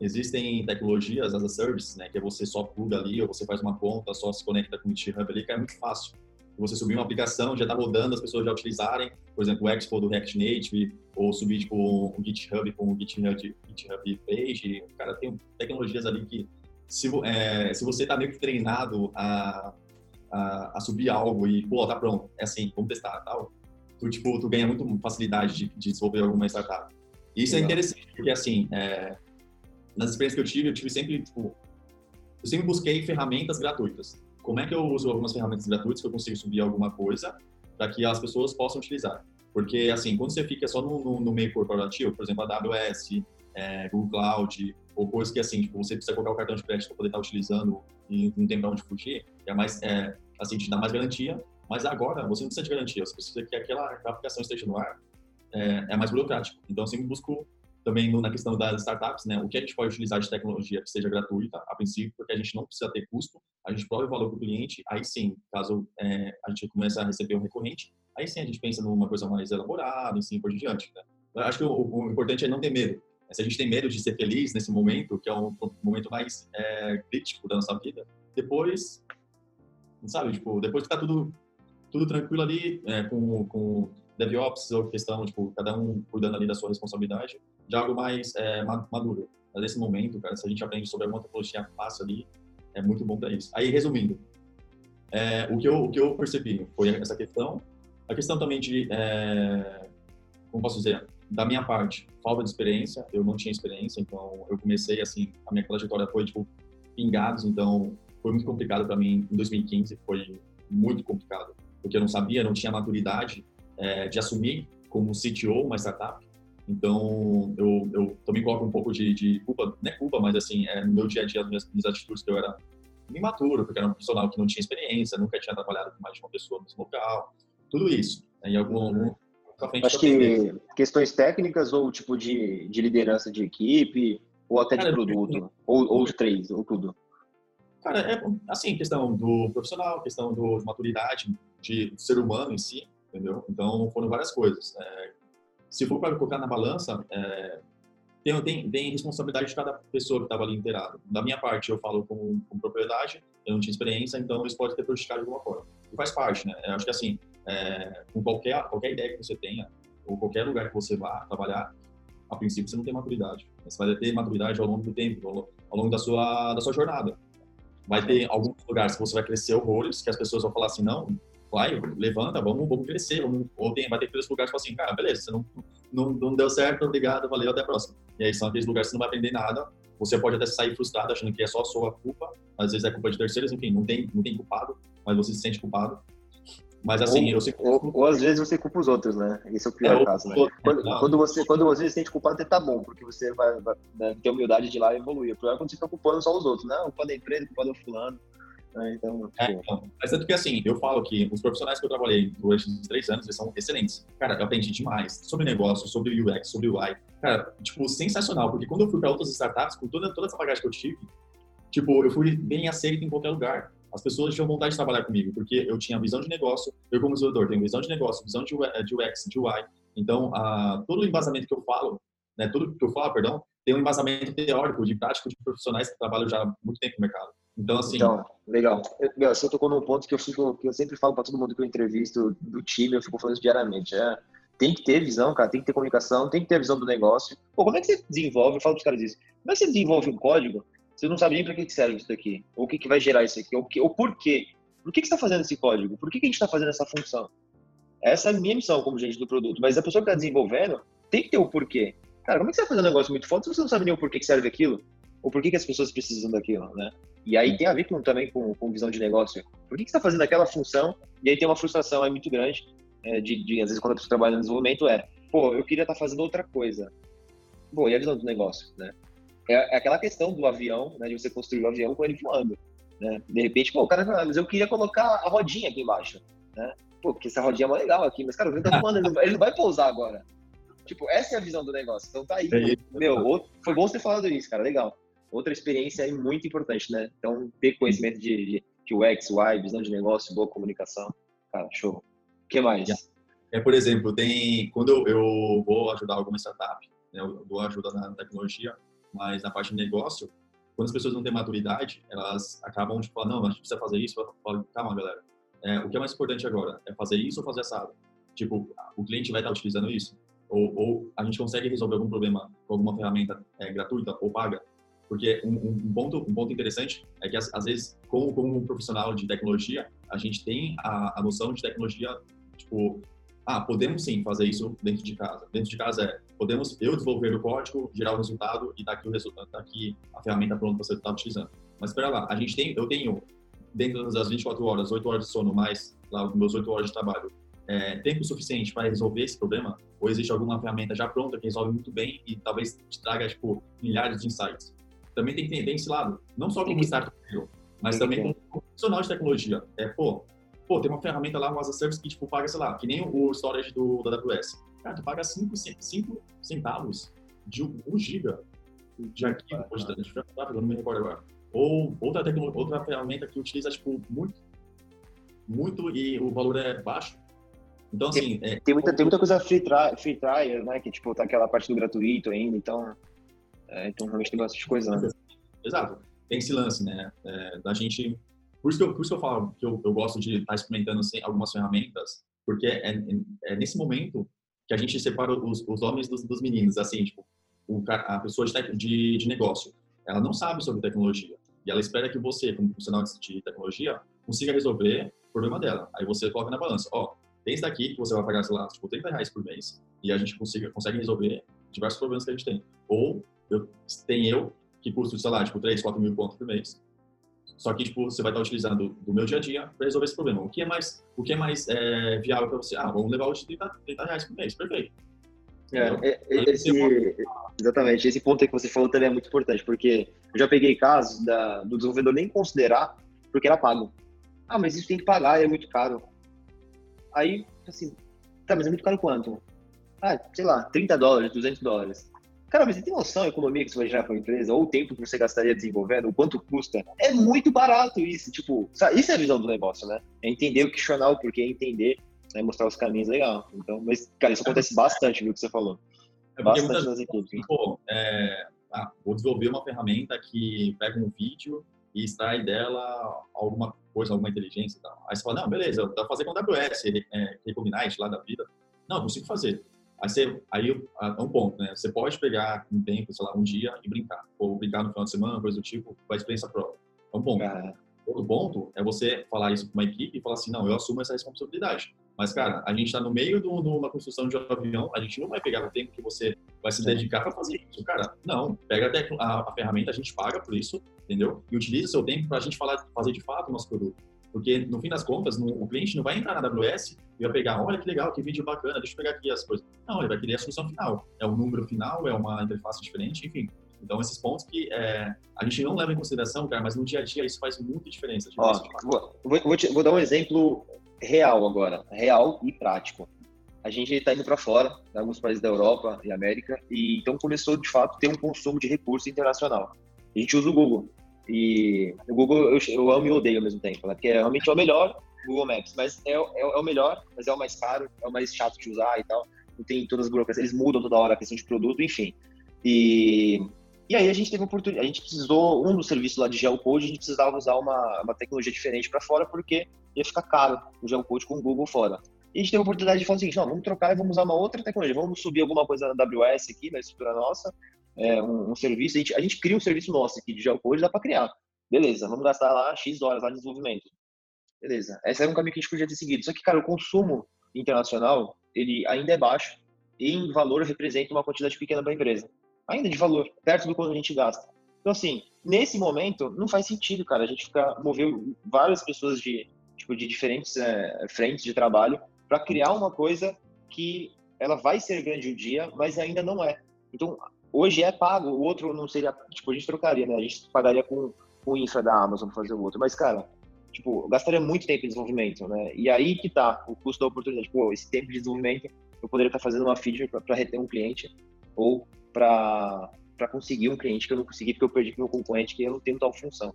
existem tecnologias as a service, né? Que é você só pluga ali, ou você faz uma conta, só se conecta com o GitHub ali, que é muito fácil. Você subir uma aplicação, já está rodando, as pessoas já utilizarem, por exemplo, o Expo do React Native, ou subir tipo um GitHub com o GitHub, GitHub Page. Cara, tem tecnologias ali que, se, é, se você está meio que treinado a a, a, subir algo e, pô, tá pronto, é assim, vamos testar tal, tu, tipo, tu ganha muito facilidade de, de desenvolver alguma startup. E isso é Legal. é interessante, porque, assim, é, nas experiências que eu tive, eu tive sempre, tipo, eu sempre busquei ferramentas gratuitas. Como é que eu uso algumas ferramentas gratuitas que eu consigo subir alguma coisa para que as pessoas possam utilizar? Porque, assim, quando você fica só no, no, no meio corporativo, por exemplo, a AWS, é, Google Cloud, ou coisas que, assim, tipo, você precisa colocar o cartão de crédito para poder estar utilizando e não tem para onde fugir, é mais, é, assim, te dá mais garantia, mas agora você não precisa de garantia, você precisa que aquela, aquela aplicação esteja no ar, é, é mais burocrático. Então, eu sempre busco também na questão das startups, né, o que a gente pode utilizar de tecnologia que seja gratuita, a princípio, porque a gente não precisa ter custo, a gente prova o valor para o cliente, aí sim, caso é, a gente comece a receber um recorrente, aí sim a gente pensa numa coisa mais elaborada, e sim por diante. Né? Eu acho que o, o, importante é não ter medo. Se a gente tem medo de ser feliz nesse momento, que é o momento mais é, crítico da nossa vida, depois sabe? Tipo, depois que tá tudo, tudo tranquilo ali, é, com, com DevOps ou questão, tipo, cada um cuidando ali da sua responsabilidade, já algo mais é, maduro. Mas nesse momento, cara, se a gente aprende sobre alguma tecnologia fácil ali, é muito bom para isso. Aí, resumindo, é, o, que eu, o que eu percebi foi essa questão, a questão também de, é, como posso dizer, da minha parte, falta de experiência, eu não tinha experiência, então eu comecei assim, a minha trajetória foi, tipo, pingados, então foi muito complicado para mim em 2015, foi muito complicado, porque eu não sabia, não tinha maturidade é, de assumir como CTO uma startup. Então, eu, eu também coloco um pouco de, de culpa, não é culpa, mas assim, é no meu dia a dia, as minhas, minhas atitudes que eu era imaturo, porque era um profissional que não tinha experiência, nunca tinha trabalhado com mais de uma pessoa no mesmo local, tudo isso. Né? Algum, algum Acho que questões técnicas ou tipo de, de liderança de equipe, ou até Cara, de produto, ou, ou os três, ou tudo. Cara, é assim, questão do profissional, questão do, de maturidade, de, ser humano em si, entendeu? Então, foram várias coisas. É, se for para colocar na balança, é, tem, tem, tem responsabilidade de cada pessoa que estava ali inteirado. Da minha parte, eu falo com, com, propriedade, eu não tinha experiência, então isso pode ter prejudicado de alguma forma. E faz parte, né? Eu acho que assim, é, com qualquer, qualquer ideia que você tenha, ou qualquer lugar que você vá trabalhar, a princípio você não tem maturidade. Você vai ter maturidade ao longo do tempo, ao, ao longo da sua, da sua jornada. Vai ter alguns lugares que você vai crescer horrores, que as pessoas vão falar assim, não, vai, levanta, vamos, vamos crescer. Vamos, ou tem, vai ter aqueles lugares que falam assim, cara, beleza, você não, não, não deu certo, obrigado, valeu, até a próxima. E aí são aqueles lugares que você não vai aprender nada. Você pode até sair frustrado achando que é só a sua culpa, às vezes é culpa de terceiros, enfim, não tem, não tem culpado, mas você se sente culpado. Mas assim, ou, eu sei... ou, ou, às vezes você culpa os outros, né? Esse é o pior é, caso, né? Quando, quando, você, quando você se sente culpado, tá bom, porque você vai, vai né, ter humildade de lá e evoluir. O pior é quando você fica culpando só os outros, né? Culpa da empresa, culpa do fulano. Né? Então, é, então, mas é porque assim, eu falo que os profissionais que eu trabalhei durante os três anos, eles são excelentes. Cara, eu aprendi demais sobre negócio, sobre UX, sobre UI. Cara, tipo, sensacional, porque quando eu fui para outras startups, com toda, toda essa bagagem que eu tive, tipo, eu fui bem aceito em qualquer lugar. As pessoas tinham vontade de trabalhar comigo, porque eu tinha visão de negócio, eu como desenvolvedor tenho visão de negócio, visão de UX, de UI. Então, todo o embasamento que eu falo, né, tudo que eu falo, perdão, tem um embasamento teórico, de prático de profissionais que trabalham já há muito tempo no mercado. Então, assim. Então, legal. Eu, você tocou num ponto que eu, fico, que eu sempre falo para todo mundo que eu entrevisto do time, eu fico falando isso diariamente. É, tem que ter visão, cara, tem que ter comunicação, tem que ter visão do negócio. Pô, como é que você desenvolve? Eu falo para os caras isso. Como é que você desenvolve um código? Você não sabe nem para que serve isso daqui, ou o que, que vai gerar isso aqui, ou, que, ou por quê. Por que, que você está fazendo esse código? Por que, que a gente está fazendo essa função? Essa é a minha missão como gente do produto. Mas a pessoa que está desenvolvendo tem que ter o porquê. Cara, como é que você vai fazer um negócio muito foda se você não sabe nem o porquê que serve aquilo? Ou por que, que as pessoas precisam daquilo, né? E aí tem a ver com, também com, com visão de negócio. Por que, que você está fazendo aquela função? E aí tem uma frustração aí muito grande, é, de, de, às vezes, quando a pessoa trabalha no desenvolvimento, é, pô, eu queria estar tá fazendo outra coisa. Bom, e a visão do negócio, né? É, é, aquela questão do avião, né, de você construir o avião com ele voando. Né? De repente, pô, o cara fala, mas eu queria colocar a rodinha aqui embaixo. Né? Pô, porque essa rodinha é mais legal aqui, mas, cara, o avião tá voando, ele, ele não vai pousar agora. Tipo, essa é a visão do negócio. Então tá aí. É meu, foi bom você ter falado isso, cara. Legal outra experiência é muito importante, né? Então, ter conhecimento de, de, UX, UI, visão de negócio, boa comunicação. Cara, show. O que mais? É, por exemplo, tem quando eu, eu vou ajudar alguma startup, né, eu dou ajuda na tecnologia, mas na parte de negócio, quando as pessoas não têm maturidade, elas acabam de falar, não, a gente precisa fazer isso. Eu falo, calma, galera. É, o que é mais importante agora? É fazer isso ou fazer assado? Tipo, o cliente vai estar utilizando isso? Ou, ou a gente consegue resolver algum problema com alguma ferramenta é, gratuita ou paga? Porque um, um, ponto, um ponto interessante é que, às, vezes, como, como um profissional de tecnologia, a gente tem a, a noção de tecnologia, tipo, ah, podemos sim fazer isso dentro de casa. Dentro de casa é, podemos eu desenvolver o código, gerar o resultado e daqui o resultado, daqui a ferramenta pronta para você estar utilizando. Mas espera lá, a gente tem, eu tenho dentro das 24 horas, 8 horas de sono mais lá meus 8 horas de trabalho, é, tempo suficiente para resolver esse problema? Ou existe alguma ferramenta já pronta que resolve muito bem e talvez te traga tipo milhares de insights? Também tem que entender esse lado. Não só como startup, mas também como profissional de tecnologia. É, pô, pô, tem uma ferramenta lá, um as a service que, tipo, paga, sei lá, que nem o storage do, da AWS. Cara, tu paga 5 centavos de 1 um giga de arquivo, de, de, de, não me recordo agora. Ou outra, outra ferramenta que utiliza, tipo, muito, muito e o valor é baixo. Então, assim... Tem, é, tem muita, tem muita coisa free, trial, free trial, né? Que, tipo, tá aquela parte do gratuito ainda, então... É, então, realmente tem bastante coisa, né? Exato. Tem esse lance, né? É, da gente... Por isso, que eu, por isso que eu falo que eu, eu gosto de estar experimentando assim, algumas ferramentas, porque é, é, é, nesse momento que a gente separa os, os homens dos, dos meninos, assim, tipo, o, a pessoa de, de, de negócio, ela não sabe sobre tecnologia, e ela espera que você, como profissional de tecnologia, consiga resolver o problema dela. Aí você coloca na balança, ó, tem isso daqui que você vai pagar, sei lá, tipo, 30 reais por mês, e a gente consiga, consegue resolver diversos problemas que a gente tem. Ou eu, tem eu, que custo, sei lá, tipo, 3, 4 mil pontos por mês. Só que, tipo, você vai estar utilizando do meu dia a dia para resolver esse problema. O que é mais, o que é mais é, viável para você? Ah, vamos levar hoje 30, 30 reais por mês. Perfeito. É, é, é esse, exatamente, esse ponto que você falou também é muito importante, porque eu já peguei casos da, do desenvolvedor nem considerar porque era pago. Ah, mas isso tem que pagar, é muito caro. Aí, assim, tá, mas é muito caro quanto? Ah, sei lá, 30 dólares, 200 dólares. Cara, mas você tem noção da economia que você vai gerar para a empresa, ou o tempo que você gastaria desenvolvendo, o quanto custa? É muito barato isso, tipo, isso é a visão do negócio, né? É entender o questionar o porquê, entender, né, mostrar os caminhos legal. Então, mas, cara, isso acontece bastante, viu, que você falou. É bastante nas equipes. Pô, é, ah, vou desenvolver uma ferramenta que pega um vídeo e extrai dela alguma coisa, alguma inteligência e tal. Aí você fala, não, beleza, dá pra fazer com AWS, é, Recognite lá da vida. Não, consigo fazer. Aí, você, aí é um ponto, né? Você pode pegar um tempo, sei lá, um dia e brincar. Ou brincar no final de semana, coisa do tipo, a experiência própria. É um ponto. Cara. Outro ponto é você falar isso com uma equipe e falar assim, não, eu assumo essa responsabilidade. Mas, cara, a gente está no meio de uma construção de um avião, a gente não vai pegar o tempo que você vai se dedicar para fazer isso. Cara, não. Pega a, a, ferramenta, a gente paga por isso, entendeu? E utiliza o seu tempo para a gente falar, fazer de fato o nosso produto. Porque, no fim das contas, no, o cliente não vai entrar na AWS e vai pegar, olha que legal, que vídeo bacana, deixa eu pegar aqui as coisas. Não, ele vai querer a solução final. É um número final, é uma interface diferente, enfim. Então, esses pontos que é, a gente não leva em consideração, cara, mas no dia a dia isso faz muita diferença. Ó, vou, vou, te, vou, dar um exemplo real agora, real e prático. A gente está indo para fora, em alguns países da Europa e América, e então começou de fato a ter um consumo de recurso internacional. A gente usa o Google. E o Google eu, eu amo e odeio ao mesmo tempo, né? porque é realmente é o melhor Google Maps, mas é, é, é, o melhor, mas é o mais caro, é o mais chato de usar e tal. Não tem todas as burocracias, eles mudam toda hora a questão de produto, enfim. E, e aí a gente teve oportunidade, a gente precisou, um dos serviços lá de geocode, a gente precisava usar uma, uma tecnologia diferente para fora, porque ia ficar caro o geocode com o Google fora. E a gente teve a oportunidade de falar seguinte, não, vamos trocar e vamos usar uma outra tecnologia, vamos subir alguma coisa na AWS aqui, na estrutura nossa, é, um, um, serviço, a gente, a gente cria um serviço nosso aqui de geocode, dá para criar. Beleza, vamos gastar lá X horas lá de desenvolvimento. Beleza, esse era um caminho que a gente podia ter seguido. Só que, cara, o consumo internacional, ele ainda é baixo e em valor representa uma quantidade pequena para a empresa. Ainda de valor, perto do quanto a gente gasta. Então, assim, nesse momento, não faz sentido, cara, a gente ficar, mover várias pessoas de, tipo, de diferentes é, frentes de trabalho para criar uma coisa que ela vai ser grande um dia, mas ainda não é. Então, Hoje é pago, o outro não seria, tipo, a gente trocaria, né? A gente pagaria com o infra da Amazon para fazer o outro. Mas, cara, tipo, gastaria muito tempo em desenvolvimento, né? E aí que tá o custo da oportunidade. Pô, esse tempo de desenvolvimento eu poderia estar fazendo uma feature para reter um cliente ou para conseguir um cliente que eu não consegui porque eu perdi para meu concorrente que eu não tenho tal função.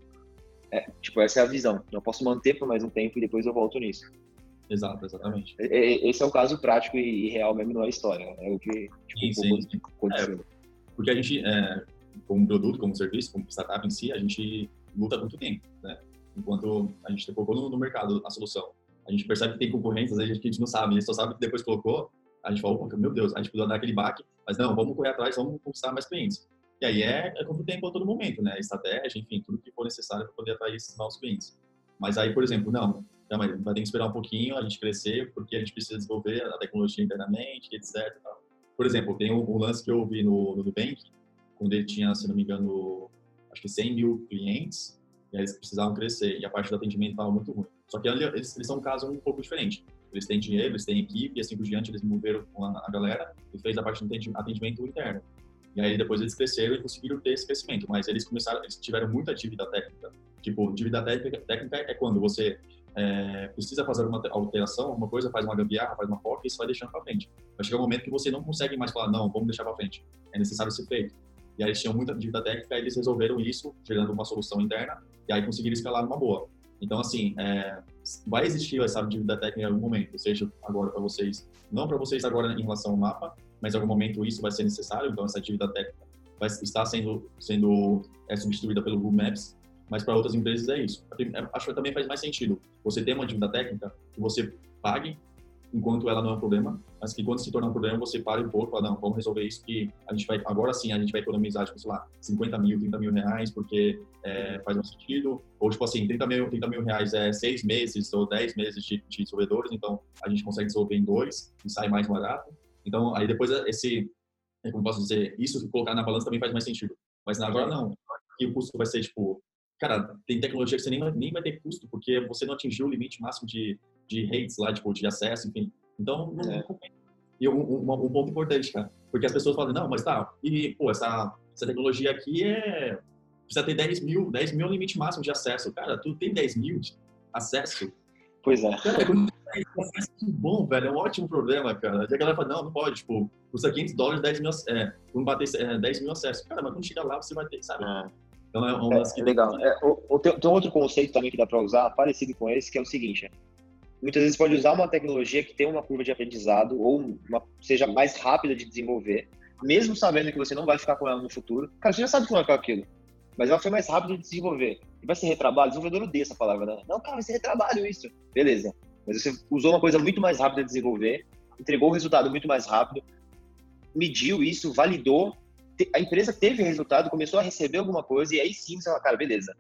É, tipo, essa é a visão. Eu posso manter por mais um tempo e depois eu volto nisso. Exato, exatamente. Esse é o caso prático e real mesmo, não é história. Né? É o que tipo, sim, um sim. aconteceu. É, porque a gente, é, como produto, como serviço, como startup em si, a gente luta muito tempo, né? Enquanto a gente colocou no, no mercado a solução. A gente percebe que tem concorrentes, às vezes a gente não sabe, a gente só sabe que depois colocou, a gente fala, meu Deus, a gente precisa dar aquele baque, mas não, vamos correr atrás, vamos conquistar mais clientes. E aí é, é o tempo a todo momento, né? Estratégia, enfim, tudo que for necessário para poder atrair esses novos clientes. Mas aí, por exemplo, não, não vai ter que esperar um pouquinho a gente crescer, porque a gente precisa desenvolver a tecnologia internamente, etc. Tal. Por exemplo, tem um, lance que eu vi no, no Nubank, quando ele tinha, se não me engano, acho que 100 mil clientes, e eles precisavam crescer, e a parte do atendimento estava muito ruim. Só que eles, eles são um caso um pouco diferente. Eles têm dinheiro, eles têm equipe, e assim por diante, eles moveram a, a galera e fez a parte do atendimento interno. E aí depois eles cresceram e conseguiram ter esse crescimento, mas eles começaram, eles tiveram muita dívida técnica. Tipo, dívida técnica, técnica é quando você é, precisa fazer uma alteração, alguma coisa, faz uma gambiarra, faz uma POC e isso vai deixando para frente. Vai chegar um momento que você não consegue mais falar, não, vamos deixar para frente. É necessário ser feito. E aí eles tinham muita dívida técnica, eles resolveram isso, gerando uma solução interna, e aí conseguiram escalar numa boa. Então, assim, é, vai existir essa dívida técnica em algum momento, seja agora para vocês, não para vocês agora em relação ao mapa, mas em algum momento isso vai ser necessário, então essa dívida técnica vai estar sendo, sendo é, substituída pelo Google Maps, mas para outras empresas é isso. Acho que também faz mais sentido você ter uma dívida técnica que você pague enquanto ela não é um problema, mas que quando se torna um problema você pare um pouco e fala, não, vamos resolver isso que a gente vai, agora sim a gente vai economizar, tipo, sei lá, 50 mil, 30 mil reais, porque é, faz um sentido, ou tipo assim, 30 mil, 30 mil reais é seis meses ou 10 meses de, de desenvolvedores, então a gente consegue desenvolver em dois e sai mais barato. Então, aí depois esse, como posso dizer, isso colocar na balança também faz mais sentido. Mas agora não, aqui o custo vai ser, tipo, cara, tem tecnologia que você nem vai, nem vai ter custo, porque você não atingiu o limite máximo de, de rates lá, tipo, de acesso, enfim. Então, não, é. E um, um, um, ponto importante, cara, porque as pessoas falam, não, mas tá, e, pô, essa, essa tecnologia aqui é. Precisa ter 10 mil, 10 mil é o limite máximo de acesso. Cara, tu tem 10 mil de acesso? Pois é. Cara, que bom, velho, é um ótimo problema, cara. E a galera fala, não, não pode, tipo, custa 500 dólares, 10 mil, é, vamos bater é, 10 mil acessos. Cara, mas quando chegar lá, você vai ter, sabe? É. Então é um é, que... Legal. É, o, tem, tem outro conceito também que dá para usar, parecido com esse, que é o seguinte, muitas vezes pode usar uma tecnologia que tem uma curva de aprendizado ou uma, seja mais rápida de desenvolver, mesmo sabendo que você não vai ficar com ela no futuro. Cara, você já sabe que não vai ficar aquilo, mas ela foi mais rápida de desenvolver. E vai ser retrabalho? Desenvolvedor odeia essa palavra, né? Não, cara, vai ser retrabalho isso. Beleza. Mas você usou uma coisa muito mais rápida de desenvolver, entregou o resultado muito mais rápido, mediu isso, validou, a empresa teve resultado, começou a receber alguma coisa, e aí sim você fala, cara, beleza,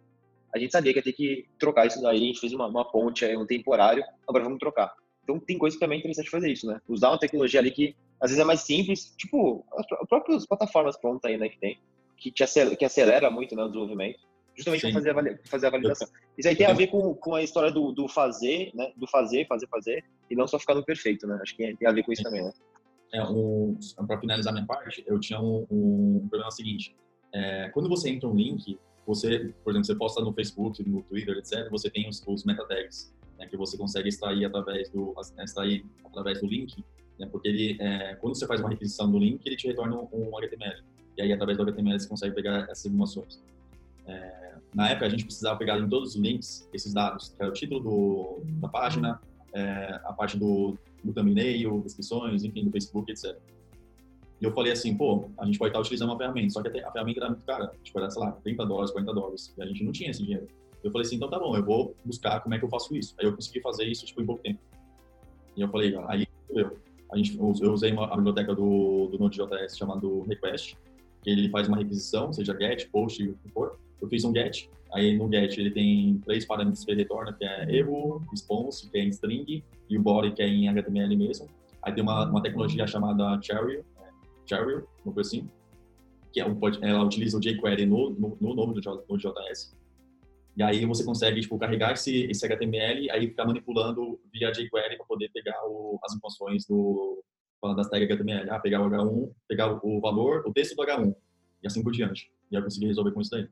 a gente sabia que ia ter que trocar isso daí, a gente fez uma, uma ponte aí, um temporário, agora vamos trocar. Então tem coisa que também é interessante fazer isso, né? Usar uma tecnologia ali que às vezes é mais simples, tipo as próprias plataformas prontas aí, né, que tem, que te acelera, que acelera muito né, o desenvolvimento, justamente para fazer, a, fazer a validação. Isso aí tem a ver com, com a história do, do fazer, né? Do fazer, fazer, fazer, e não só ficar no perfeito, né? Acho que tem a ver com isso também, né? É, um, para finalizar minha parte, eu tinha um, um problema seguinte. É, quando você entra um link, você, por exemplo, você posta no Facebook, no Twitter, etc., você tem os, os meta tags, né, que você consegue extrair através do, extrair através do link, né, porque ele, é, quando você faz uma requisição do link, ele te retorna um, um, HTML. E aí, através do HTML, você consegue pegar essas informações. É, na época, a gente precisava pegar em todos os links esses dados, que era o título do, da página, é, a parte do, do thumbnail, descrições, enfim, do Facebook, etc. E eu falei assim, pô, a gente pode estar utilizando uma ferramenta, só que a ferramenta era muito cara, tipo, era, sei lá, 30 dólares, 40 dólares, e a gente não tinha esse dinheiro. Eu falei assim, então tá bom, eu vou buscar como é que eu faço isso. Aí eu consegui fazer isso, tipo, em pouco tempo. E eu falei, aí eu, a gente, eu usei uma, a biblioteca do, do Node.js chamado Request, que ele faz uma requisição, seja get, post, o que for. Eu fiz um get, aí no get ele tem três parâmetros que ele retorna, que é erro, response, que é em string, e o body, que é em HTML mesmo. Aí tem uma, uma tecnologia chamada Cherry, Cherry, uma coisa assim, que é um, ela utiliza o jQuery no, no, no nome do, do JS. E aí você consegue tipo, carregar esse, esse HTML aí ficar manipulando via jQuery para poder pegar o, as informações do, das tags HTML. Ah, pegar o H1, pegar o, o valor, o texto do H1 e assim por diante. E eu consegui resolver com isso daí.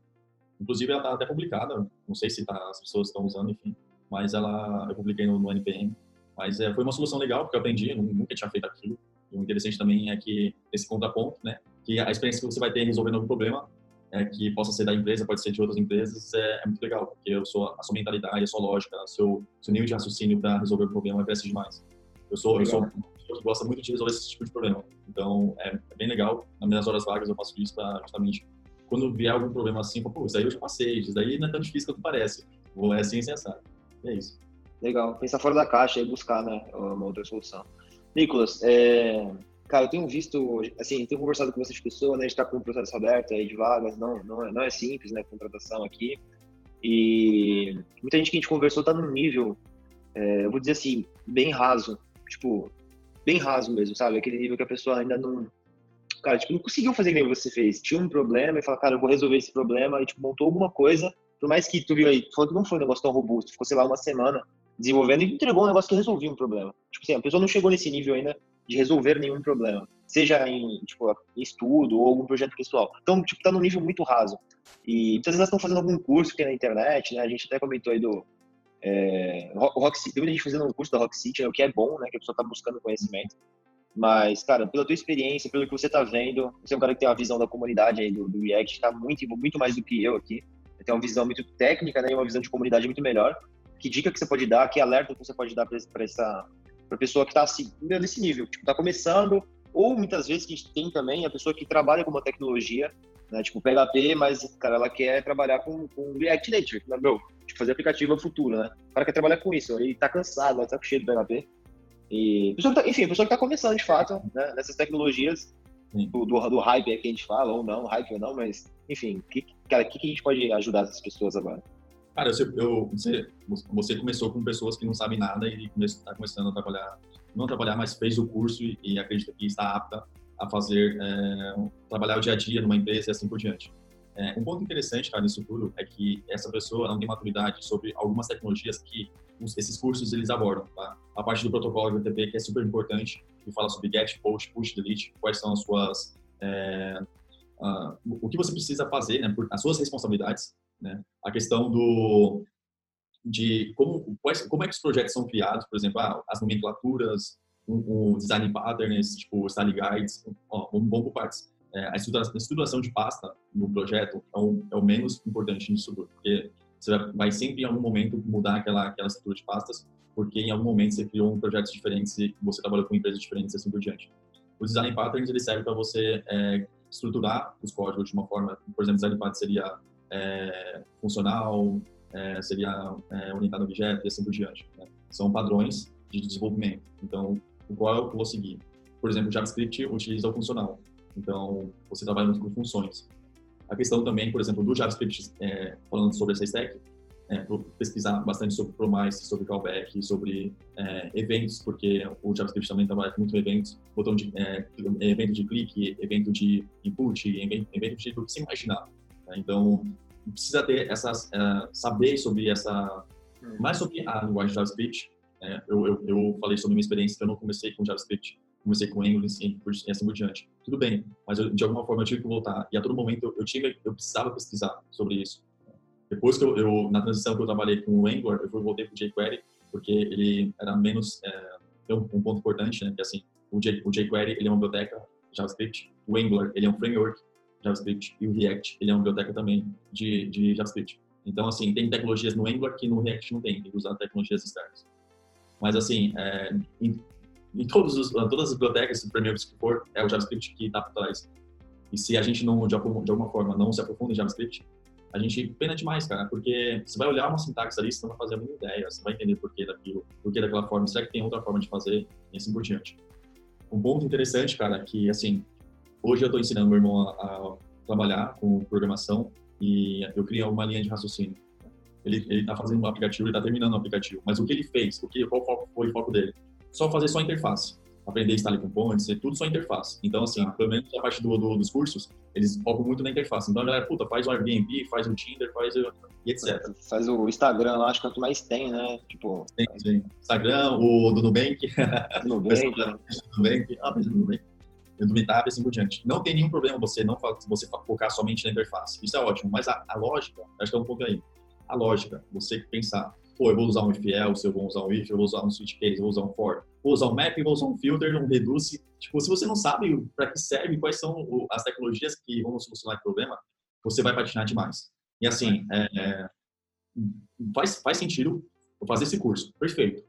Inclusive, ela está até publicada, não sei se tá, as pessoas estão usando, enfim, mas ela, eu publiquei no, no NPM. Mas é, foi uma solução legal, porque eu aprendi, eu nunca tinha feito aquilo. E o interessante também é que esse contraponto, né, que a experiência que você vai ter resolvendo algum problema, é, que possa ser da empresa, pode ser de outras empresas, é, é muito legal, porque eu sou, a sua mentalidade, a sua lógica, o seu, seu nível de raciocínio para resolver o problema cresce demais. Eu sou, eu sou uma pessoa que gosta muito de resolver esse tipo de problema. Então, é, é bem legal. Nas minhas horas vagas, eu faço isso para justamente quando vier algum problema assim, pô, isso aí eu já passei, isso daí não é tão difícil quanto parece. Vou é assim, sensato. É isso. Legal. Pensar fora da caixa e buscar, né, uma outra solução. Nicolas, é... cara, eu tenho visto, assim, tenho conversado com bastante pessoas, né, a gente está com um processo aberto aí de vagas, não, não, é, não é simples, né, contratação aqui. E muita gente que a gente conversou está num nível, é, eu vou dizer assim, bem raso, tipo, bem raso mesmo, sabe? Aquele nível que a pessoa ainda não, cara, tipo, não conseguiu fazer nem você fez. Tinha um problema e falou, cara, eu vou resolver esse problema. E, tipo, montou alguma coisa. Por mais que tu viu aí, falou que não foi um negócio tão robusto. Ficou, sei lá, uma semana desenvolvendo e entregou um negócio que resolvia um problema. Tipo assim, a pessoa não chegou nesse nível ainda de resolver nenhum problema. Seja em, tipo, em estudo ou algum projeto pessoal. Então, tipo, tá num nível muito raso. E muitas vezes elas estão fazendo algum curso que é na internet, né? A gente até comentou aí do... É, Rock City, tem muita gente fazendo um curso da Rock City, né, o que é bom, né? Que a pessoa tá buscando conhecimento. Mas, cara, pela tua experiência, pelo que você tá vendo, você é um cara que tem uma visão da comunidade aí do, do React, tá muito, muito mais do que eu aqui. Tenho uma visão muito técnica, né, e uma visão de comunidade muito melhor. Que dica que você pode dar, que alerta que você pode dar para essa pra pessoa que tá assim, nesse nível, tipo, tá começando, ou muitas vezes que a gente tem também a pessoa que trabalha com uma tecnologia, né, tipo PHP, mas, cara, ela quer trabalhar com, com React Native, né, meu, tipo, fazer aplicativo futuro, né? O cara quer trabalhar com isso, ele tá cansado, tá cheio do PHP, e, pessoa tá, enfim, a pessoa que está começando de fato né, nessas tecnologias do, do, do, hype que a gente fala, ou não, hype ou não, mas enfim, que, cara, o que, que a gente pode ajudar essas pessoas agora? Cara, eu, eu, você, você começou com pessoas que não sabem nada e está começando a trabalhar, não trabalhar, mas fez o curso e, e acredita que está apta a fazer, é, trabalhar o dia a dia numa empresa e assim por diante. É, um ponto interessante, cara, nisso tudo é que essa pessoa não tem maturidade sobre algumas tecnologias que os, esses cursos eles abordam, tá? A parte do protocolo HTTP, que é super importante, que fala sobre GET, POST, PUSH, DELETE, quais são as suas... É, o que você precisa fazer, né, por, as suas responsabilidades, né? A questão do de como quais, como é que os projetos são criados, por exemplo, ah, as nomenclaturas, o, o, design patterns, tipo style guides, ó, vamos, vamos por partes. É, a, estruturação, a, estruturação, de pasta no projeto é o, é o menos importante nisso tudo, porque você vai sempre em algum momento mudar aquela aquela estrutura de pastas, porque em algum momento você criou um projetos diferentes e você trabalhou com empresas diferentes e assim por diante. O design patterns ele serve para você é, estruturar os códigos de uma forma, por exemplo, design pattern seria é, funcional, é, seria é, orientado a objeto e assim por diante. Né? São padrões de desenvolvimento. Então, o qual eu vou seguir? Por exemplo, JavaScript utiliza o funcional. Então, você trabalha muito com funções. A questão também, por exemplo, do JavaScript, é, falando sobre essa stack, é, pesquisar bastante sobre Promise, sobre callback, sobre é, eventos, porque o JavaScript também trabalha muito com eventos, botão de é, evento de clique, evento de input, evento, de tudo que você imaginar. Né? Então, precisa ter essas, uh, saber sobre essa, hum. mais sobre a linguagem JavaScript. É, eu, eu, eu, falei sobre minha experiência que eu não comecei com JavaScript, comecei com Angular e assim por diante. Tudo bem, mas eu, de alguma forma eu tive que voltar e a todo momento eu, eu tive, eu precisava pesquisar sobre isso. Depois que eu, eu, na transição que eu trabalhei com o Angular, eu voltei para o jQuery porque ele era menos é, um, um, ponto importante, né? Que assim, o, J, o jQuery ele é uma biblioteca JavaScript, o Angular ele é um framework JavaScript e o React, ele é uma biblioteca também de, de JavaScript. Então, assim, tem tecnologias no Angular que no React não tem, tem que usar tecnologias externas. Mas, assim, é, em todos os, todas as bibliotecas, frameworks que for, é o JavaScript que está por trás. E se a gente não, de alguma, de alguma forma, não se aprofunda em JavaScript, a gente pena demais, cara, porque você vai olhar uma sintaxe ali, você não vai fazer a mínima ideia, você vai entender por que daquilo, por que daquela forma, será que tem outra forma de fazer, e assim por diante. Um ponto interessante, cara, é que, assim, Hoje eu estou ensinando meu irmão a, a, trabalhar com programação e eu criei uma linha de raciocínio. Ele está fazendo um aplicativo, ele está terminando o um aplicativo, mas o que ele fez? O que, qual foi o foco dele? Só fazer só interface. Aprender style components, tudo só interface. Então, assim, ah. pelo menos a parte do, do, dos cursos, eles focam muito na interface. Então, a galera, puta, faz o Airbnb, faz o Tinder, faz o... e etc. Faz o Instagram lá, acho que é o que mais tem, né? Tipo... Tem, sim. Instagram, o do Nubank. Nubank. Nubank. Ah, mas Nubank do Meetup assim por diante. Não tem nenhum problema você não você focar somente na interface. Isso é ótimo, mas a, a lógica, acho que é um pouco aí. A lógica, você pensar, pô, eu vou usar um if else, eu vou usar um if, eu vou usar um switch case, eu vou usar um for, vou usar um map, vou usar um filter, um reduce. Tipo, se você não sabe para que serve, quais são as tecnologias que vão solucionar o problema, você vai patinar demais. E assim, é, faz, faz sentido fazer esse curso. Perfeito.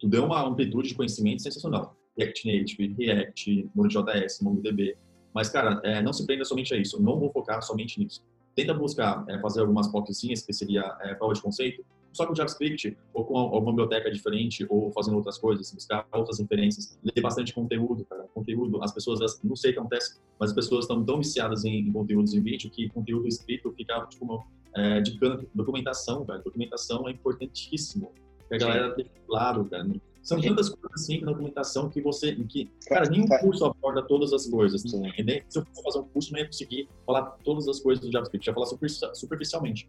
Tu deu uma amplitude de conhecimento sensacional. React Native, React, Node.js, MongoDB. Mas, cara, é, não se prenda somente a isso. Não vou focar somente nisso. Tenta buscar é, fazer algumas POCzinhas, que seria é, prova de conceito, só com JavaScript, ou com alguma biblioteca diferente, ou fazendo outras coisas, buscar outras referências, ler bastante conteúdo, cara. Conteúdo, as pessoas, não sei o que acontece, mas as pessoas estão tão viciadas em, em conteúdos em vídeo que conteúdo escrito fica, tipo, é, de documentação, cara. Documentação é importantíssimo. A galera tem claro, cara. São tantas coisas assim na documentação que você. Que, cara, nenhum curso aborda todas as coisas. Sim. Se eu fosse fazer um curso, não ia conseguir falar todas as coisas do JavaScript, ia falar superficialmente.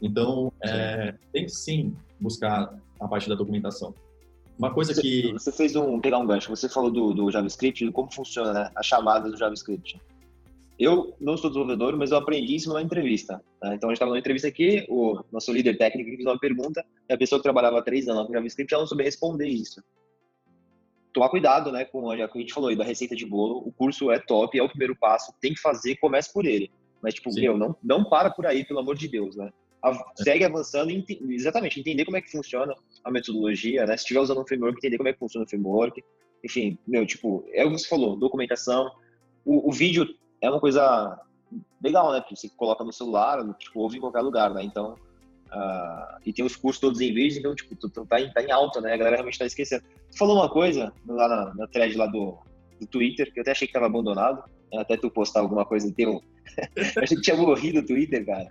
Então, é, tem sim buscar a parte da documentação. Uma coisa você, que. Você fez um. pegar um gancho, você falou do, do JavaScript, de como funciona né, a chamada do JavaScript. Eu não sou desenvolvedor, mas eu aprendi isso numa entrevista. Tá? Então, a gente estava numa entrevista aqui, o nosso líder técnico fez uma pergunta, e a pessoa que trabalhava há três anos com JavaScript, ela não soube responder isso. Tomar cuidado né, com o que a gente falou aí, da receita de bolo. O curso é top, é o primeiro passo, tem que fazer, comece por ele. Mas, tipo, Sim. meu, não, não para por aí, pelo amor de Deus, né? Segue avançando e exatamente entender como é que funciona a metodologia, né? Se estiver usando um framework, entender como é que funciona o framework. Enfim, meu, tipo, é o que você falou, documentação. O, o vídeo é uma coisa legal, né? Que você coloca no celular, tipo, ouve em qualquer lugar, né? Então, uh, e tem os cursos todos em vídeo, então, tipo, tá, em, tá em alta, né? A galera realmente tá esquecendo. Tu falou uma coisa lá na, na thread lá do, do Twitter, que eu até achei que tava abandonado, né? até tu postar alguma coisa teu. Eu achei que tinha morrido o Twitter, cara.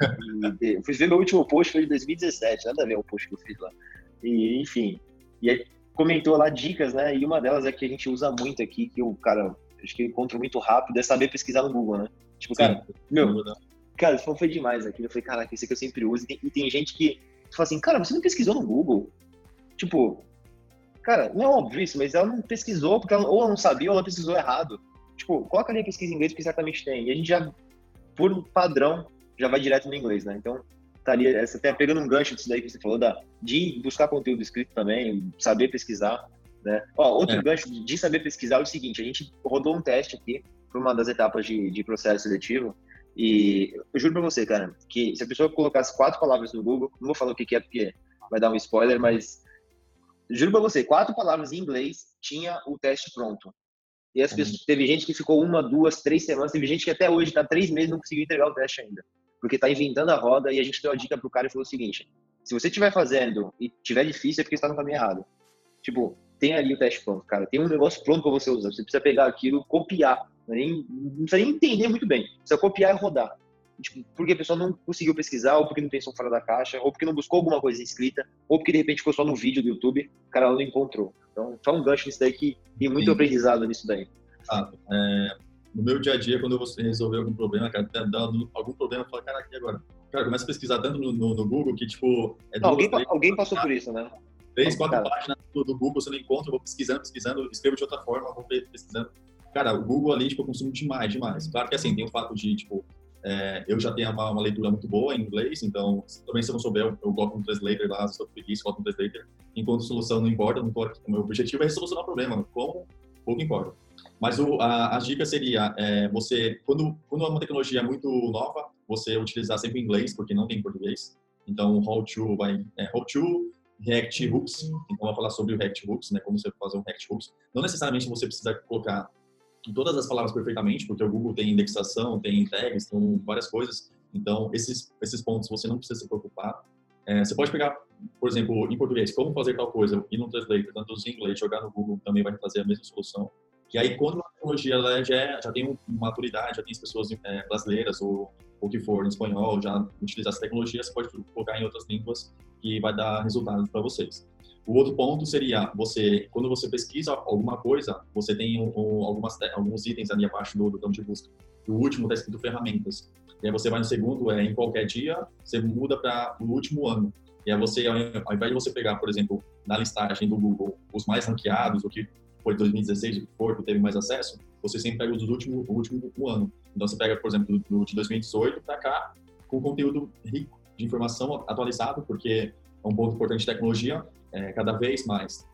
E, eu fui ver meu último post, foi de 2017, nada a ver o post que eu fiz lá. E, enfim, e aí comentou lá dicas, né? E uma delas é que a gente usa muito aqui, que o cara acho que eu encontro muito rápido é saber pesquisar no Google, né? Tipo, cara, Sim, meu, cara, isso foi demais aquilo. Eu falei, caraca, isso aqui eu sempre uso. E tem, e tem gente que fala assim, cara, você não pesquisou no Google? Tipo, cara, não é óbvio isso, mas ela não pesquisou, porque ela, ou ela não sabia ou ela pesquisou errado. Tipo, coloca ali a pesquisa em inglês, porque certamente tem. E a gente já, por padrão, já vai direto no inglês, né? Então, tá ali, você tá pegando um gancho disso daí que você falou, da, de buscar conteúdo escrito também, saber pesquisar, né? Ó, outro é. gancho de saber pesquisar é o seguinte, a gente rodou um teste aqui para uma das etapas de, de processo seletivo, e eu juro pra você, cara, que se a pessoa colocasse quatro palavras no Google, não vou falar o que, que é porque vai dar um spoiler, mas juro pra você, quatro palavras em inglês tinha o teste pronto. E as pessoas, teve gente que ficou uma, duas, três semanas, teve gente que até hoje está três meses e não conseguiu entregar o teste ainda. Porque está inventando a roda e a gente deu a dica pro cara e falou o seguinte: se você estiver fazendo e tiver difícil, é porque está no caminho errado. Tipo, tem ali o teste pronto, cara. Tem um negócio pronto para você usar. Você precisa pegar aquilo, copiar. É nem, não precisa nem entender muito bem. Precisa copiar e rodar. Tipo, porque a pessoa não conseguiu pesquisar, ou porque não pensou fora da caixa, ou porque não buscou alguma coisa escrita, ou porque de repente ficou só no vídeo do YouTube, o cara não encontrou. Então, só um gancho nisso daí que tem muito Sim. aprendizado nisso daí. Ah, é, no meu dia a dia, quando você resolver algum problema, cara, dá algum problema, eu falo, caraca, e agora? Cara, começa a pesquisar tanto no, no, no Google que, tipo... É não, alguém, três, alguém passou por isso, né? Três, quatro cara. páginas do, do, Google, você não encontra, eu vou pesquisando, pesquisando, escrevo de outra forma, vou pesquisando. Cara, o Google ali, tipo, eu consumo demais, demais. Claro que, assim, tem o fato de, tipo, é, eu já tenho uma, uma, leitura muito boa em inglês, então também se eu não souber, eu, eu coloco um translator lá, se eu preguiça, coloco um translator. Enquanto solução não importa, não importa. O meu objetivo é solucionar o problema, como pouco importa. Mas o, a, a, dica seria, é, você, quando, quando é uma tecnologia muito nova, você utilizar sempre inglês, porque não tem em português. Então, how to vai, é, how to React Hooks. Então, vai falar sobre o React Hooks, né, como você fazer um React Hooks. Não necessariamente você precisa colocar todas as palavras perfeitamente, porque o Google tem indexação, tem tags, tem várias coisas. Então, esses, esses pontos você não precisa se preocupar. É, você pode pegar, por exemplo, em português, como fazer tal coisa, e no translator, tanto em inglês, jogar no Google também vai fazer a mesma solução. E aí, quando a tecnologia ela já, é, já tem uma maturidade, já tem as pessoas é, brasileiras ou o que for em espanhol, já utilizar essa tecnologia, você pode colocar em outras línguas que vai dar resultados para vocês. O outro ponto seria você, quando você pesquisa alguma coisa, você tem um, um, algumas, alguns itens ali abaixo do, do campo de busca. O último está escrito ferramentas. E aí você vai no segundo, é em qualquer dia, você muda para o último ano. E aí você, ao invés de você pegar, por exemplo, na listagem do Google, os mais ranqueados, o que foi 2016, o que for, que teve mais acesso, você sempre pega os do último, o último ano. Então você pega, por exemplo, do, de 2018 para cá, com conteúdo rico de informação atualizado, porque um ponto importante de tecnologia, é, cada vez mais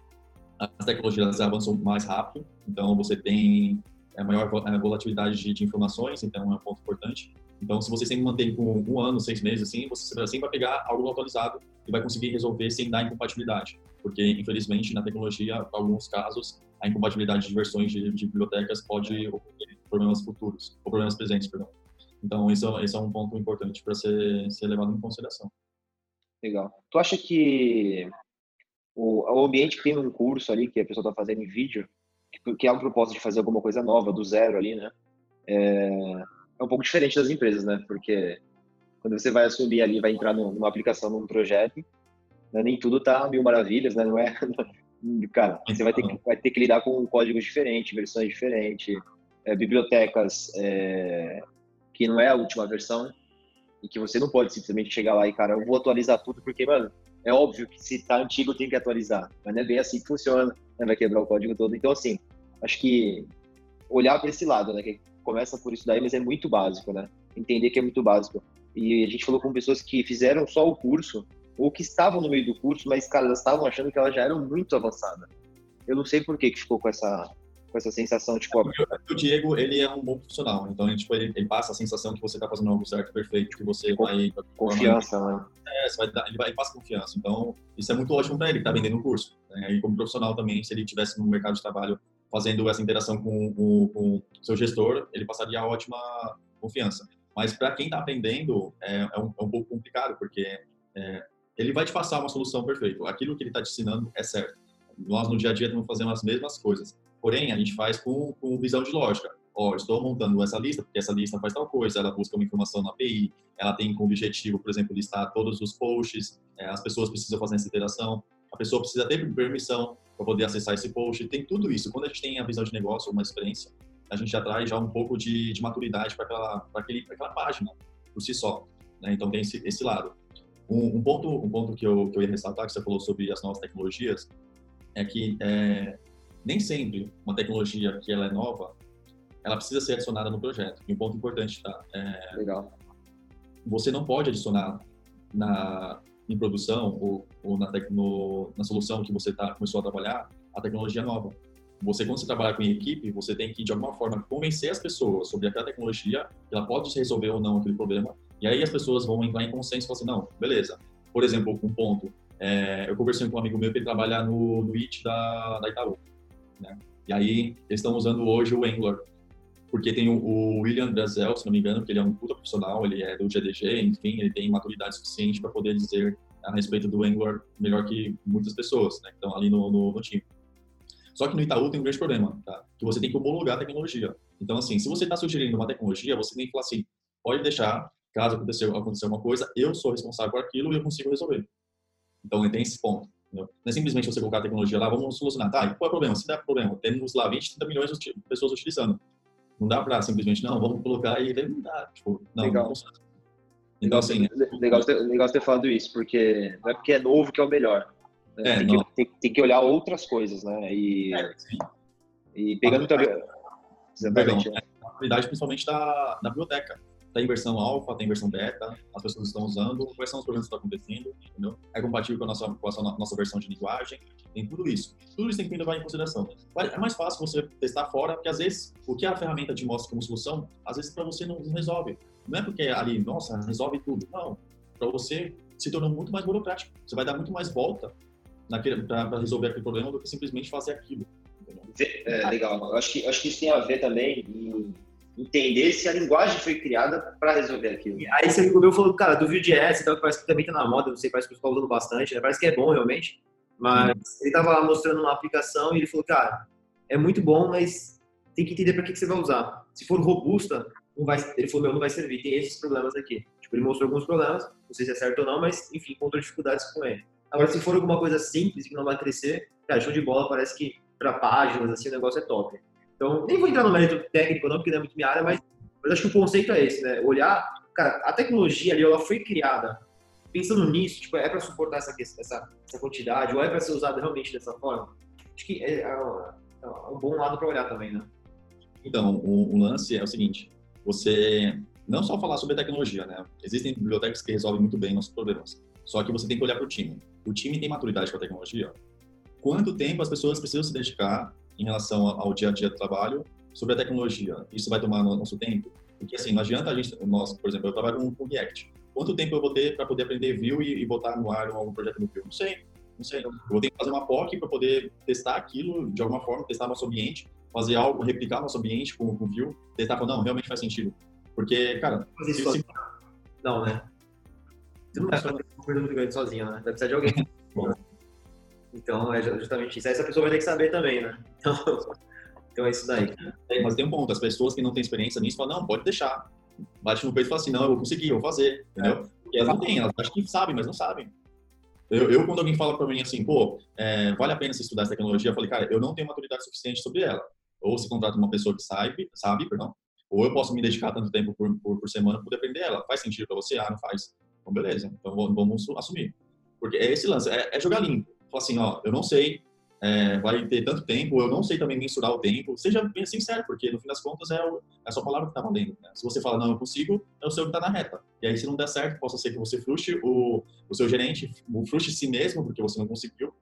as tecnologias avançam mais rápido, então você tem é, maior é, volatilidade de, de, informações, então é um ponto importante. Então, se você sempre mantém com um ano, seis meses, assim, você sempre vai pegar algo atualizado e vai conseguir resolver sem dar incompatibilidade, porque infelizmente na tecnologia, em alguns casos, a incompatibilidade de versões de, de bibliotecas pode ocorrer problemas futuros ou problemas presentes, perdão. Então, esse é, esse é um ponto importante para ser, ser levado em consideração. Legal. Tu acha que o, o ambiente que tem um curso ali, que a pessoa está fazendo em vídeo, que, que é um propósito de fazer alguma coisa nova, do zero ali, né? É, é um pouco diferente das empresas, né? Porque quando você vai assumir ali, vai entrar numa aplicação, num projeto, né? nem tudo tá mil maravilhas, né? Não é... Cara, você vai ter, que, vai ter que lidar com códigos diferentes, versões diferentes, é, bibliotecas é, que não é a última versão e que você não pode simplesmente chegar lá e, cara, eu vou atualizar tudo porque, mano, é óbvio que se tá antigo tem que atualizar, mas não é bem assim que funciona, né? vai quebrar o código todo. Então, assim, acho que olhar para esse lado, né, que começa por isso daí, mas é muito básico, né? Entender que é muito básico. E a gente falou com pessoas que fizeram só o curso ou que estavam no meio do curso, mas, cara, elas estavam achando que elas já eram muito avançadas. Eu não sei por que que ficou com essa com essa sensação, tipo... É o Diego, ele é um bom profissional, então tipo, ele, ele passa a sensação que você está fazendo algo certo, perfeito, que você vai... Confiança, né? É, vai dar, ele, vai, ele passa confiança, então isso é muito ótimo para ele, que está vendendo o curso. Né? E como profissional também, se ele tivesse no mercado de trabalho fazendo essa interação com, com, com o seu gestor, ele passaria ótima confiança. Mas para quem está aprendendo, é, é, um, é, um, pouco complicado, porque é, ele vai te passar uma solução perfeita. Aquilo que ele está te ensinando é certo. Nós, no dia a dia, estamos fazendo as mesmas coisas. Porém, a gente faz com, com visão de lógica. Ó, oh, estou montando essa lista porque essa lista faz tal coisa, ela busca uma informação na API, ela tem como objetivo, por exemplo, listar todos os posts, é, as pessoas precisam fazer essa interação, a pessoa precisa ter permissão para poder acessar esse post, tem tudo isso. Quando a gente tem a visão de negócio, uma experiência, a gente já traz já um pouco de, de maturidade para aquela, aquela página. por si só. Né? Então tem esse, esse lado. Um, um, ponto, um ponto que eu, que eu ia ressaltar, que você falou sobre as novas tecnologias, é que é, nem sempre uma tecnologia que ela é nova, ela precisa ser adicionada no projeto. E um ponto importante, tá? É, Legal. Você não pode adicionar na, em produção ou, ou na, tecno, na solução que você tá, começou a trabalhar a tecnologia nova. Você, quando você trabalha com equipe, você tem que, de alguma forma, convencer as pessoas sobre aquela tecnologia, que ela pode resolver ou não aquele problema, e aí as pessoas vão entrar em consenso e falar assim, não, beleza. Por exemplo, um ponto, é, eu conversei com um amigo meu que ele trabalha no, no IT da, da Itaú, né? E aí eles estão usando hoje o Angular, porque tem o, o William Brazel, se não me engano, que ele é um puta profissional, ele é do GDG, enfim, ele tem maturidade suficiente para poder dizer a respeito do Angular melhor que muitas pessoas, né, que estão ali no, no, no time. Só que no Itaú tem um grande problema, tá? Que você tem que homologar a tecnologia. Então, assim, se você está sugerindo uma tecnologia, você tem que falar assim, pode deixar, caso acontecer, acontecer alguma coisa, eu sou responsável por aquilo e eu consigo resolver. Então, tem esse ponto. Entendeu? Não é simplesmente você colocar a tecnologia lá, vamos solucionar. Tá, e qual é o problema? Se der problema, temos lá 20, 30 milhões de pessoas utilizando. Não dá para simplesmente, não, vamos colocar e não dá. Tipo, não, Legal. não Então, assim... Legal, legal ter falado isso, porque não é porque é novo que é o melhor. É, tem, que, tem, tem, que, olhar outras coisas, né? E, é, e pegando também. Exatamente. Perdão, é, a qualidade principalmente da, da biblioteca. Tem em versão alfa, tem em versão beta, as pessoas estão usando, quais são os problemas que estão acontecendo, entendeu? É compatível com a nossa, com a nossa versão de linguagem, tem tudo isso. Tudo isso tem que levar em consideração. É mais fácil você testar fora, porque às vezes o que a ferramenta te mostra como solução, às vezes para você não, não resolve. Não é porque ali, nossa, resolve tudo. Não. Para você se tornou muito mais burocrático. Você vai dar muito mais volta para resolver aquele problema do que simplesmente fazer aquilo. É, legal. Eu acho que, acho que isso tem a ver também em entender se a linguagem foi criada para resolver aquilo. Aí você meu falou, cara, do Vue.js, então, parece que também tá na moda, não sei, parece que o pessoal usando bastante, né? parece que é bom realmente, mas ele tava lá mostrando uma aplicação e ele falou, cara, é muito bom, mas tem que entender para que, que você vai usar. Se for robusta, não vai, ele falou, meu, não vai servir, tem esses problemas aqui. Tipo, ele mostrou alguns problemas, não sei se é certo ou não, mas, enfim, encontrou dificuldades com ele. Agora, se for alguma coisa simples que não vai crescer, cara, show de bola, parece que para páginas, assim, o negócio é top. Então, nem vou entrar no mérito técnico não, porque não é muito minha área, mas, mas acho que o conceito é esse, né? Olhar, cara, a tecnologia ali, ela foi criada pensando nisso, tipo, é para suportar essa, essa, essa quantidade, ou é para ser usada realmente dessa forma? Acho que é, é, é um bom lado para olhar também, né? Então, o, o, lance é o seguinte, você não só falar sobre a tecnologia, né? Existem bibliotecas que resolvem muito bem nossos problemas, só que você tem que olhar para o time. O time tem maturidade com a tecnologia? Quanto tempo as pessoas precisam se dedicar em relação ao dia a dia do trabalho sobre a tecnologia? Isso vai tomar nosso tempo? Porque assim, não adianta a gente, nós, por exemplo, eu trabalho com React. Quanto tempo eu vou ter para poder aprender Vue e, e, botar no ar algum projeto no Vue? Não sei, não sei. Eu vou ter que fazer uma POC para poder testar aquilo de alguma forma, testar nosso ambiente, fazer algo, replicar nosso ambiente com, o Vue, testar, falar, não, realmente faz sentido. Porque, cara... Mas isso se... Não, né? Você não vai fazer uma coisa muito grande sozinho, né? Vai precisar de alguém. Então, é justamente isso. Essa pessoa vai ter que saber também, né? Então, então é isso daí. É, mas tem um ponto, as pessoas que não têm experiência nisso falam, não, pode deixar. Bate no peito e fala assim, não, eu vou conseguir, eu vou fazer, entendeu? É. Porque elas não têm, elas acham que sabem, mas não sabem. Eu, eu quando alguém fala para mim assim, pô, é, vale a pena você estudar essa tecnologia, eu falei, cara, eu não tenho maturidade suficiente sobre ela. Ou se contrata uma pessoa que sabe, sabe, perdão, ou eu posso me dedicar tanto tempo por, por, por semana para poder aprender ela. Faz sentido para você? Ah, não faz. Então, beleza. Então, vamos assumir. Porque é esse lance, é, é jogar limpo assim, ó, eu não sei, é, vai ter tanto tempo, eu não sei também mensurar o tempo. Seja bem sincero, porque no fim das contas é, o, é a sua palavra que está valendo. Né? Se você fala, não, eu consigo, é o seu que está na reta. E aí, se não der certo, possa ser que você frustre o, o seu gerente, frustre si mesmo, porque você não conseguiu.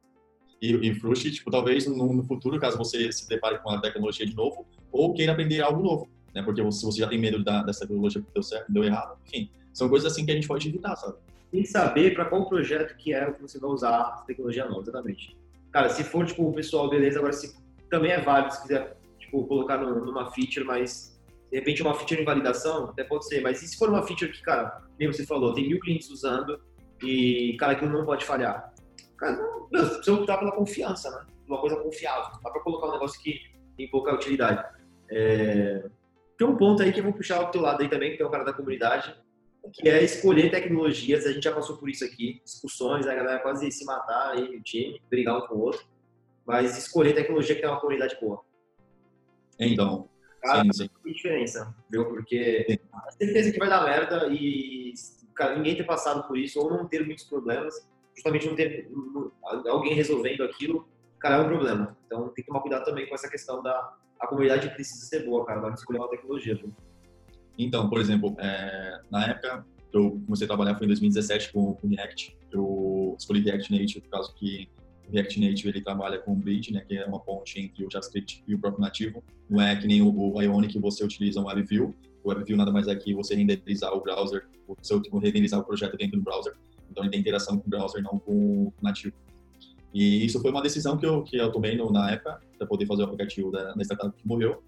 E, e frustre, tipo, talvez no, no, futuro, caso você se depare com a tecnologia de novo, ou queira aprender algo novo. Né? Porque se você já tem medo da, dessa tecnologia que deu certo, deu errado, enfim. São coisas assim que a gente pode evitar, sabe? Tem que saber para qual projeto que é o que você vai usar a tecnologia nova, exatamente. Cara, se for, tipo, o pessoal, beleza, agora se também é válido se quiser, tipo, colocar numa feature, mas de repente uma feature em validação, até pode ser, mas e se for uma feature que, cara, nem você falou, tem mil clientes usando e, cara, aquilo não pode falhar? Cara, não, você precisa optar pela confiança, né? Uma coisa confiável. Dá pra colocar um negócio que tem pouca utilidade. É... Tem um ponto aí que eu vou puxar o teu lado aí também, que é o cara da comunidade, que é escolher tecnologias. A gente já passou por isso aqui, discussões, a galera quase se matar aí no time, brigar um com o outro, mas escolher tecnologia que tem uma comunidade boa. Então, cara, sim, sim. diferença, viu? Porque a certeza que vai dar merda e, cara, ninguém ter passado por isso ou não ter muitos problemas, justamente não ter alguém resolvendo aquilo, cara, é um problema. Então tem que tomar cuidado também com essa questão da a comunidade precisa ser boa, cara, na escolher uma tecnologia. Viu? Então, por exemplo, é, na época eu comecei a trabalhar foi em 2017 com, com React. Eu escolhi React Native por causa que o React Native ele trabalha com o Bridge, né, que é uma ponte entre o JavaScript e o próprio nativo. Não é que nem o, o Ionic você utiliza um WebView. O WebView nada mais é que você renderizar o browser, tipo, renderizar o projeto dentro do browser. Então ele tem interação com o browser, não com o nativo. E isso foi uma decisão que eu, que eu tomei no, na época, para poder fazer o aplicativo da, da startup que morreu,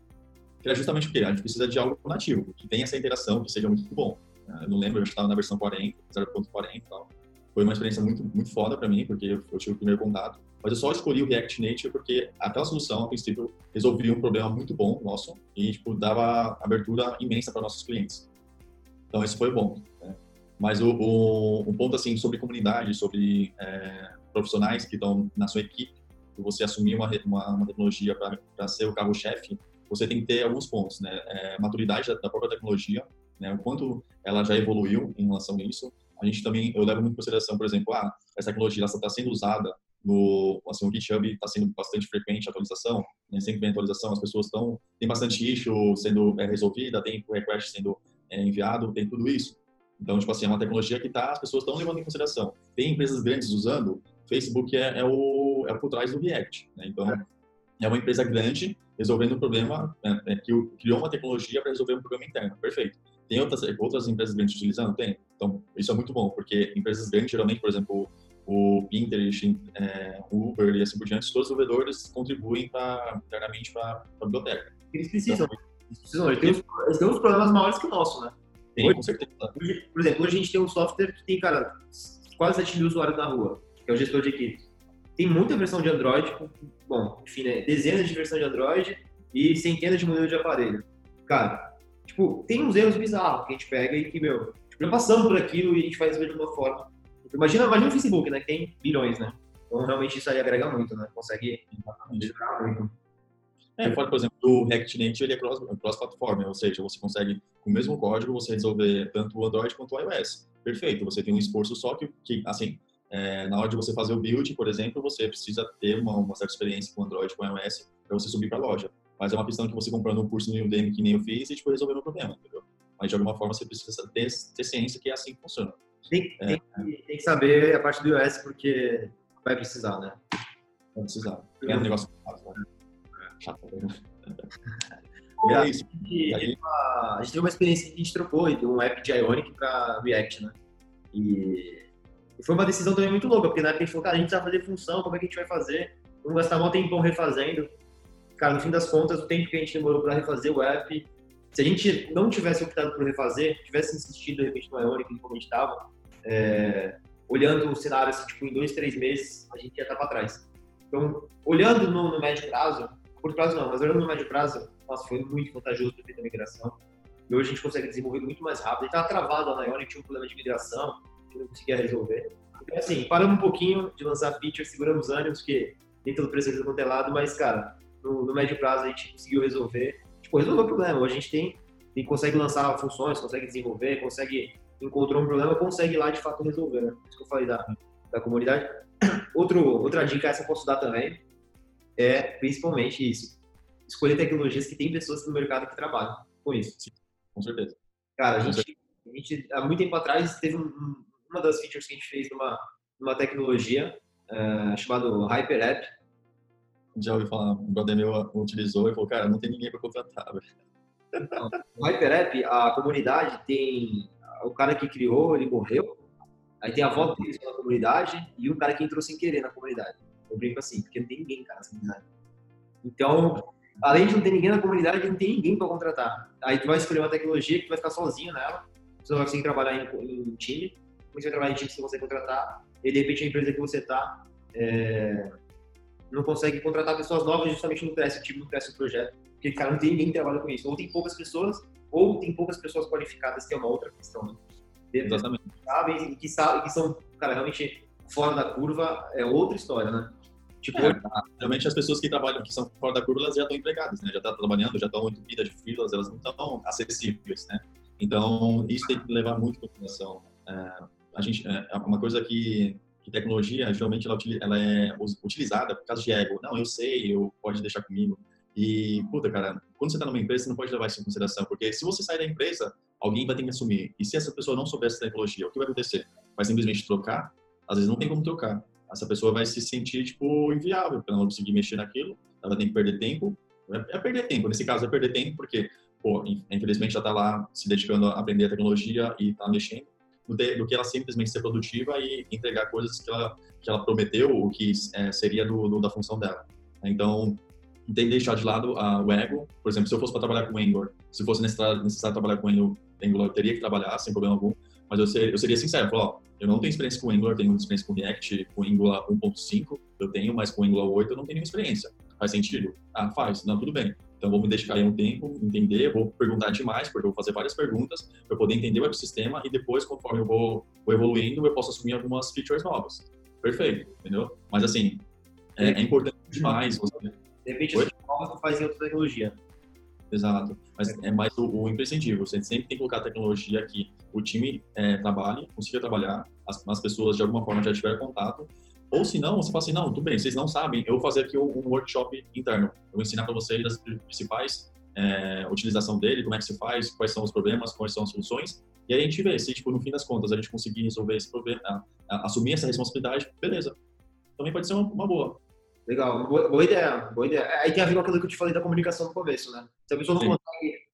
que era justamente porque a gente precisa de algo nativo, que tenha essa interação, que seja muito bom. Eu não lembro, eu estava na versão 40, 0.40 e tal. Foi uma experiência muito, muito foda para mim, porque eu tive o primeiro contato. Mas eu só escolhi o React Native porque aquela solução, a princípio, resolvia um problema muito bom nosso e tipo, dava abertura imensa para nossos clientes. Então, isso foi bom. Né? Mas o, o, o, ponto, assim, sobre comunidade, sobre é, profissionais que estão na sua equipe, você assumir uma, uma, uma tecnologia para ser o carro-chefe, você tem que ter alguns pontos, né? É, maturidade da, da própria tecnologia, né? O quanto ela já evoluiu em relação a isso a gente também, eu levo muito em consideração, por exemplo, ah, essa tecnologia está sendo usada no, assim, o GitHub está sendo bastante frequente a atualização, né, sempre vem atualização, as pessoas estão, tem bastante issue sendo é, resolvida, tem request sendo é, enviado, tem tudo isso. Então, tipo assim, é uma tecnologia que tá, as pessoas estão levando em consideração. Tem empresas grandes usando, Facebook é, é o, é por trás do React, né? Então, é uma empresa grande resolvendo um problema, é, é, que criou uma tecnologia para resolver um problema interno, perfeito. Tem outras, outras empresas grandes utilizando? Tem. Então, isso é muito bom, porque empresas grandes, geralmente, por exemplo, o Pinterest, é, o Uber e assim por diante, todos os desenvolvedores contribuem pra, internamente para a biblioteca. Eles precisam. Então, eles precisam. Eles têm, uns, eles têm uns problemas maiores que o nosso, né? Tem, hoje, com certeza. Hoje, por exemplo, hoje a gente tem um software que tem, cara, quase 7 mil usuários na rua, que é o gestor de equipe. Tem muita versão de Android, bom, enfim, né, dezenas de versões de Android e centenas de modelos de aparelho. Cara, tipo, tem uns erros bizarros que a gente pega e que, meu, tipo, já passamos por aquilo e a gente faz de uma forma. Imagina, imagina o Facebook, né, que tem bilhões, né? Então, realmente, isso aí agrega muito, né? Consegue melhorar muito. É, fora, por exemplo, o React Native ele é cross-platform, cross ou seja, você consegue, com o mesmo código, você resolver tanto o Android quanto o iOS. Perfeito, você tem um esforço só que, que assim, é, na hora de você fazer o build, por exemplo, você precisa ter uma, uma certa experiência com Android, com iOS, para você subir para a loja. Mas é uma questão que você comprando um curso no Udemy que nem eu fiz e tipo, resolver o problema, entendeu? Mas de alguma forma você precisa ter, ter ciência que é assim que funciona. Tem, é, tem, que, tem que saber a parte do iOS porque vai precisar, né? Vai precisar. É um negócio fácil, né? Chato. E é isso. A, gente, a, gente teve uma experiência que a gente trocou de um app de Ionic para React, né? E e foi uma decisão também muito louca, porque na época a gente falou, cara, a gente precisa fazer função, como é que a gente vai fazer? Vamos gastar um tempão refazendo. Cara, no fim das contas, o tempo que a gente demorou para refazer o app, se a gente não tivesse optado por refazer, tivesse insistido de repente no Ionic, como a gente estava, é, olhando o cenário assim, tipo, em dois, três meses, a gente ia estar para trás. Então, olhando no, no, médio prazo, curto prazo não, mas olhando no médio prazo, nossa, foi muito vantajoso ter feito a migração. E hoje a gente consegue desenvolver muito mais rápido. Estava travado na Ionic, tinha um problema de migração, que não conseguia resolver. Então, assim, paramos um pouquinho de lançar feature, seguramos ânimos, porque nem todo preço é lado, mas, cara, no, no, médio prazo a gente conseguiu resolver. Tipo, resolveu o problema. Hoje a gente tem, tem consegue lançar funções, consegue desenvolver, consegue encontrou um problema, consegue lá de fato resolver, né? Isso que eu falei da, da comunidade. Outro, outra dica, essa eu posso dar também, é principalmente isso. Escolher tecnologias que tem pessoas no mercado que trabalham com isso. Sim, com certeza. Cara, a gente, a gente há muito tempo atrás teve um, uma das features que a gente fez numa, numa tecnologia uh, chamado Hyper App. Já ouvi falar, um brother meu utilizou e falou, cara, não tem ninguém para contratar. Então, o Hyper App, a comunidade tem o cara que criou, ele morreu, aí tem a volta dele na comunidade e o cara que entrou sem querer na comunidade. Eu brinco assim, porque não tem ninguém, cara, na comunidade. Então, além de não ter ninguém na comunidade, não tem ninguém para contratar. Aí tu vai escolher uma tecnologia que tu vai ficar sozinho nela, você vai conseguir trabalhar em, em time, você vai trabalhar em time que você contratar, e de repente a empresa que você está é, não consegue contratar pessoas novas, justamente não cresce o time, não cresce o projeto, porque, cara, não tem ninguém que trabalha com isso. Ou tem poucas pessoas, ou tem poucas pessoas qualificadas, que é uma outra questão. Né? Exatamente. Sabem, e que, sabem, que são, cara, realmente fora da curva, é outra história, né? Tipo, é, tá. realmente as pessoas que trabalham, que são fora da curva, elas já estão empregadas, né? Já estão tá trabalhando, já estão entupidas de filas, elas não estão acessíveis, né? Então, isso tem que levar muito em consideração. É, a gente, é, é uma coisa que, que tecnologia, geralmente, ela, ela, é utilizada por causa de ego. Não, eu sei, eu pode deixar comigo. E, puta, cara, quando você está numa empresa, você não pode levar isso em consideração, porque se você sair da empresa, alguém vai ter que assumir. E se essa pessoa não souber essa tecnologia, o que vai acontecer? Vai simplesmente trocar? Às vezes não tem como trocar. Essa pessoa vai se sentir, tipo, inviável, porque ela não conseguir mexer naquilo, ela tem que perder tempo. É, é perder tempo, nesse caso é perder tempo, porque, pô, infelizmente já está lá se dedicando a aprender a tecnologia e está mexendo, do, que ela simplesmente ser produtiva e entregar coisas que ela, que ela prometeu, o que é, seria do, do, da função dela. Então, tem que deixar de lado uh, o ego. Por exemplo, se eu fosse para trabalhar com Angular, se fosse necessário, necessário trabalhar com Angular, eu teria que trabalhar sem problema algum. Mas eu, ser, eu seria sincero, falar, ó, eu não tenho experiência com Angular, tenho experiência com React, com Angular 1.5, eu tenho, mas com Angular 8 eu não tenho nenhuma experiência. Faz sentido? Ah, faz. Não, tudo bem. Então, vou me dedicar aí um tempo, entender, vou perguntar demais, porque eu vou fazer várias perguntas para poder entender o ecossistema e depois, conforme eu vou, vou, evoluindo, eu posso assumir algumas features novas. Perfeito, entendeu? Mas, assim, é, é importante demais você... De repente, as novas tu faz em outra tecnologia. Exato. Mas é mais o, o imprescindível. Você sempre tem que colocar a tecnologia que o time é, trabalhe, consiga trabalhar, as, as pessoas de alguma forma já tiveram contato. Ou se não, você fala assim, não, tudo bem, vocês não sabem, eu vou fazer aqui um, workshop interno. Eu vou ensinar para vocês as principais é, utilização dele, como é que se faz, quais são os problemas, quais são as soluções. E aí a gente vê se, tipo, no fim das contas, a gente conseguir resolver esse problema, a, a, assumir essa responsabilidade, beleza. Também pode ser uma, uma boa. Legal, boa, boa, ideia, boa ideia. Aí tem a ver com aquilo que eu te falei da comunicação no começo, né? Se a pessoa não consegue.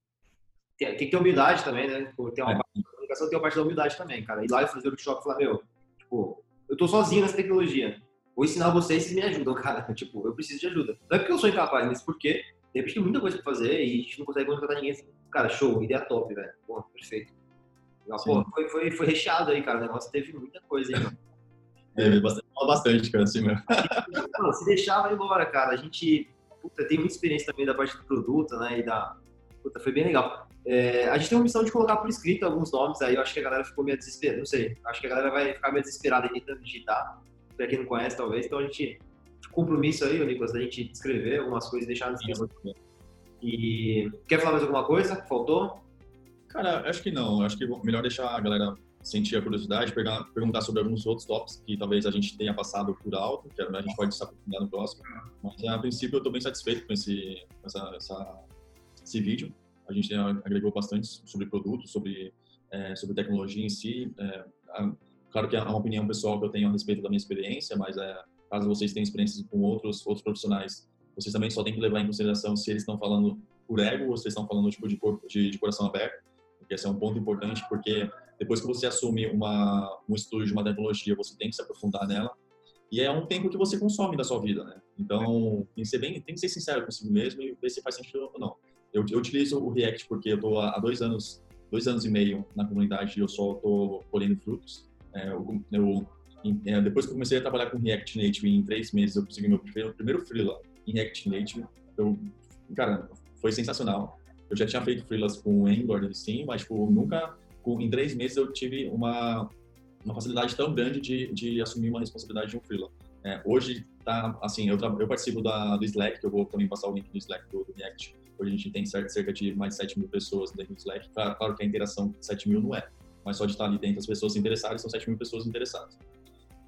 Tem, tem, que ter humildade também, né? Tem uma é. parte da comunicação, tem uma parte da humildade também, cara. Ir lá e fazer o workshop e falar, meu, tipo, eu tô sozinho nessa tecnologia. Vou ensinar vocês, vocês me ajudam, cara. Tipo, eu preciso de ajuda. Não é porque eu sou incapaz, mas porque de repente tem muita coisa pra fazer e a gente não consegue contratar ninguém. Cara, show, ideia top, velho. Pô, perfeito. Pô, foi, foi, foi recheado aí, cara. O negócio teve muita coisa aí, mano. Teve bastante, bastante, cara, assim mesmo. Não, se deixava embora, cara. A gente puta, tem muita experiência também da parte do produto, né? E da. Puta, foi bem legal. É, a gente tem uma missão de colocar por escrito alguns nomes aí. Eu acho que a galera ficou meio desesperada. Não sei. Acho que a galera vai ficar meio desesperada tentando digitar. Pra quem não conhece, talvez. Então a gente. Compromisso aí, Nicolas, da gente escrever algumas coisas e deixar no esquema. E. Quer falar mais alguma coisa? Faltou? Cara, acho que não. Acho que melhor deixar a galera sentir a curiosidade, pegar, perguntar sobre alguns outros tópicos que talvez a gente tenha passado por alto, que a gente pode se aprofundar no próximo. Mas, a princípio, eu estou bem satisfeito com esse, essa, essa, esse vídeo. A gente agregou bastante sobre produtos, sobre, é, sobre tecnologia em si. É, claro que é uma opinião pessoal que eu tenho a respeito da minha experiência, mas é, caso vocês tenham experiências com outros, outros profissionais, vocês também só têm que levar em consideração se eles estão falando por ego ou se estão falando tipo, de, de, de coração aberto, porque esse é um ponto importante, porque depois que você assume uma, um estudo de uma tecnologia, você tem que se aprofundar nela. E é um tempo que você consome da sua vida, né? Então, tem que ser bem, tem que ser sincero consigo mesmo e ver se faz sentido ou não. Eu, eu utilizo o React porque eu estou há dois anos, dois anos e meio na comunidade e eu só estou colhendo frutos. É, eu, eu é, depois que eu comecei a trabalhar com React Native, em três meses eu consegui meu primeiro, primeiro freela em React Native. Eu, cara, foi sensacional. Eu já tinha feito freelas com Angular, sim, mas tipo, nunca em três meses eu tive uma, uma facilidade tão grande de, de assumir uma responsabilidade de um freela. É, hoje, tá, assim, eu, eu participo da, do Slack, que eu vou também passar o link do Slack do, do React. A gente tem cerca de mais de 7 mil pessoas dentro do Slack. Claro, claro que a interação 7 mil não é, mas só de estar ali dentro as pessoas interessadas, são 7 mil pessoas interessadas.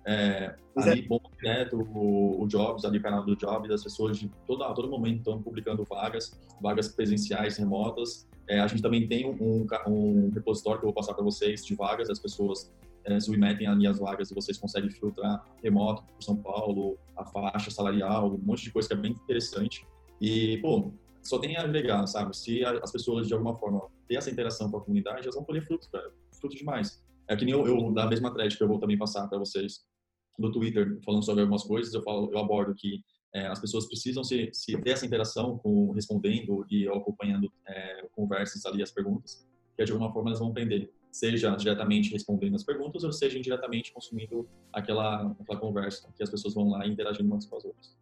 É, ali, bom, direto, o, o Jobs, ali o canal do Jobs, as pessoas de todo, a todo momento estão publicando vagas, vagas presenciais, remotas, é, a gente também tem um, um, repositório que eu vou passar para vocês de vagas, as pessoas é, submetem ali as vagas e vocês conseguem filtrar remoto por São Paulo, a faixa salarial, um monte de coisa que é bem interessante. E, pô, só tem a agregar, sabe? Se as pessoas, de alguma forma, ter essa interação com a comunidade, elas vão colher frutos, cara. Fruto demais. É que nem eu, eu da mesma thread que eu vou também passar para vocês no Twitter, falando sobre algumas coisas, eu, falo, eu abordo que é, as pessoas precisam se, se, ter essa interação com respondendo e acompanhando é, conversas ali, as perguntas, que de alguma forma elas vão aprender, seja diretamente respondendo as perguntas ou seja indiretamente consumindo aquela, aquela conversa, que as pessoas vão lá interagindo umas com as outras.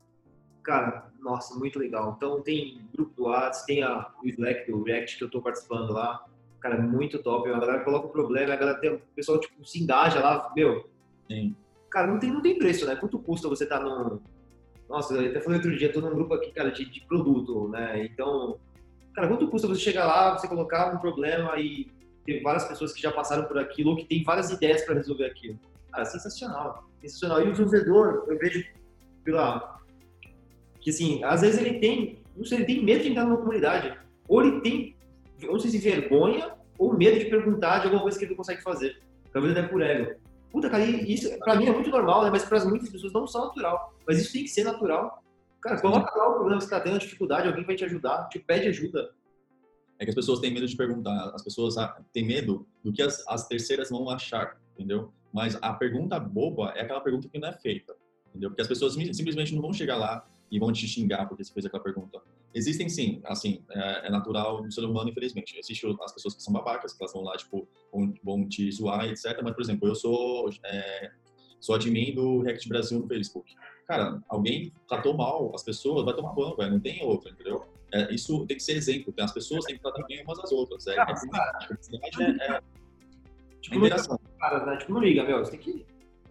Cara, nossa, muito legal. Então tem grupo do WhatsApp, tem a, o Slack do React que eu estou participando lá. Cara, muito top. A galera coloca o problema, a galera tem, o pessoal tipo, se engaja lá, meu. Sim. Cara, não tem, não tem preço, né? Quanto custa você estar tá no Nossa, eu até falei outro dia, tô num grupo aqui, cara, de, de produto, né? Então, cara, quanto custa você chegar lá, você colocar um problema e ter várias pessoas que já passaram por aquilo ou que tem várias ideias para resolver aquilo? Cara, sensacional. Sensacional. E o desenvolvedor, eu vejo pela. Que assim, às vezes ele tem. Não sei, ele tem medo de entrar numa comunidade. Ou ele tem, não sei se vergonha ou medo de perguntar de alguma coisa que ele não consegue fazer. Talvez até por ego. Puta, cara, isso pra mim é muito normal, né? Mas para muitas pessoas não são natural. Mas isso tem que ser natural. Cara, coloca lá o problema que você tá tendo, dificuldade, alguém vai te ajudar, te pede ajuda. É que as pessoas têm medo de perguntar, as pessoas têm medo do que as, as terceiras vão achar, entendeu? Mas a pergunta boba é aquela pergunta que não é feita, entendeu? Porque as pessoas simplesmente não vão chegar lá e vão te xingar porque você fez aquela pergunta. Existem sim, assim, é, é natural do ser humano, infelizmente. Existem as pessoas que são babacas, que elas vão lá, tipo, vão, vão te zoar, etc. Mas, por exemplo, eu sou, é, sou admin do React Brasil no Facebook. Cara, alguém tratou mal as pessoas, vai tomar banho, velho, não tem outra, entendeu? É, isso tem que ser exemplo, as pessoas têm que tratar bem umas às outras. É, cara, é, é, é, tipo, interação. Cara, né? tipo, não liga, meu, você tem que...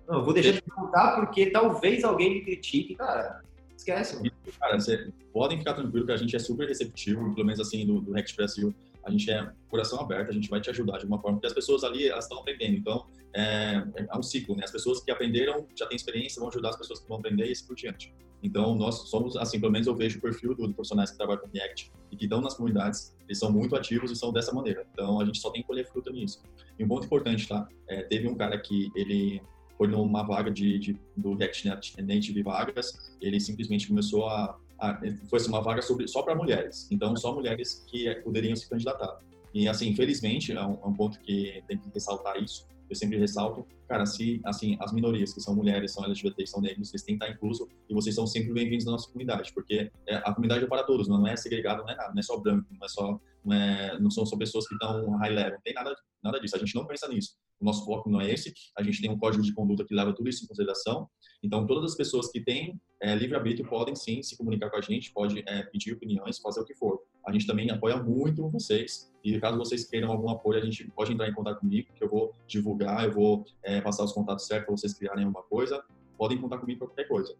Não, eu vou deixar de perguntar porque talvez alguém me critique, cara Esquece, mano. Cara, você, podem ficar tranquilo que a gente é super receptivo, pelo menos assim, do, do Brasil. A gente é coração aberto, a gente vai te ajudar de uma forma, porque as pessoas ali, elas estão aprendendo. Então, é, é um ciclo, né? As pessoas que aprenderam, já têm experiência, vão ajudar as pessoas que vão aprender e assim por diante. Então, nós somos, assim, pelo menos eu vejo o perfil dos profissionais que trabalham com React e que estão nas comunidades, eles são muito ativos e são dessa maneira. Então, a gente só tem que colher fruta nisso. E um ponto importante, tá? É, teve um cara que ele foi numa vaga de, de do React Native Vagas, ele simplesmente começou a, a foi uma vaga sobre, só para mulheres, então só mulheres que poderiam se candidatar. E assim, infelizmente, é um, é um ponto que tem que ressaltar isso, eu sempre ressalto, cara, se, assim, as minorias, que são mulheres, são LGBT, são negros, eles têm que estar incluso e vocês são sempre bem-vindos na nossa comunidade, porque é, a comunidade é para todos, não é segregado, não é nada, não é só branco, não é só, não, é, não são só pessoas que estão high level, não tem nada, nada disso, a gente não pensa nisso. O nosso foco não é esse. A gente tem um código de conduta que leva tudo isso em consideração. Então, todas as pessoas que têm é, livre-arbítrio podem sim se comunicar com a gente, pode é, pedir opiniões, fazer o que for. A gente também apoia muito vocês. E caso vocês queiram algum apoio, a gente pode entrar em contato comigo, que eu vou divulgar, eu vou é, passar os contatos certos para vocês criarem alguma coisa. Podem contar comigo para qualquer coisa.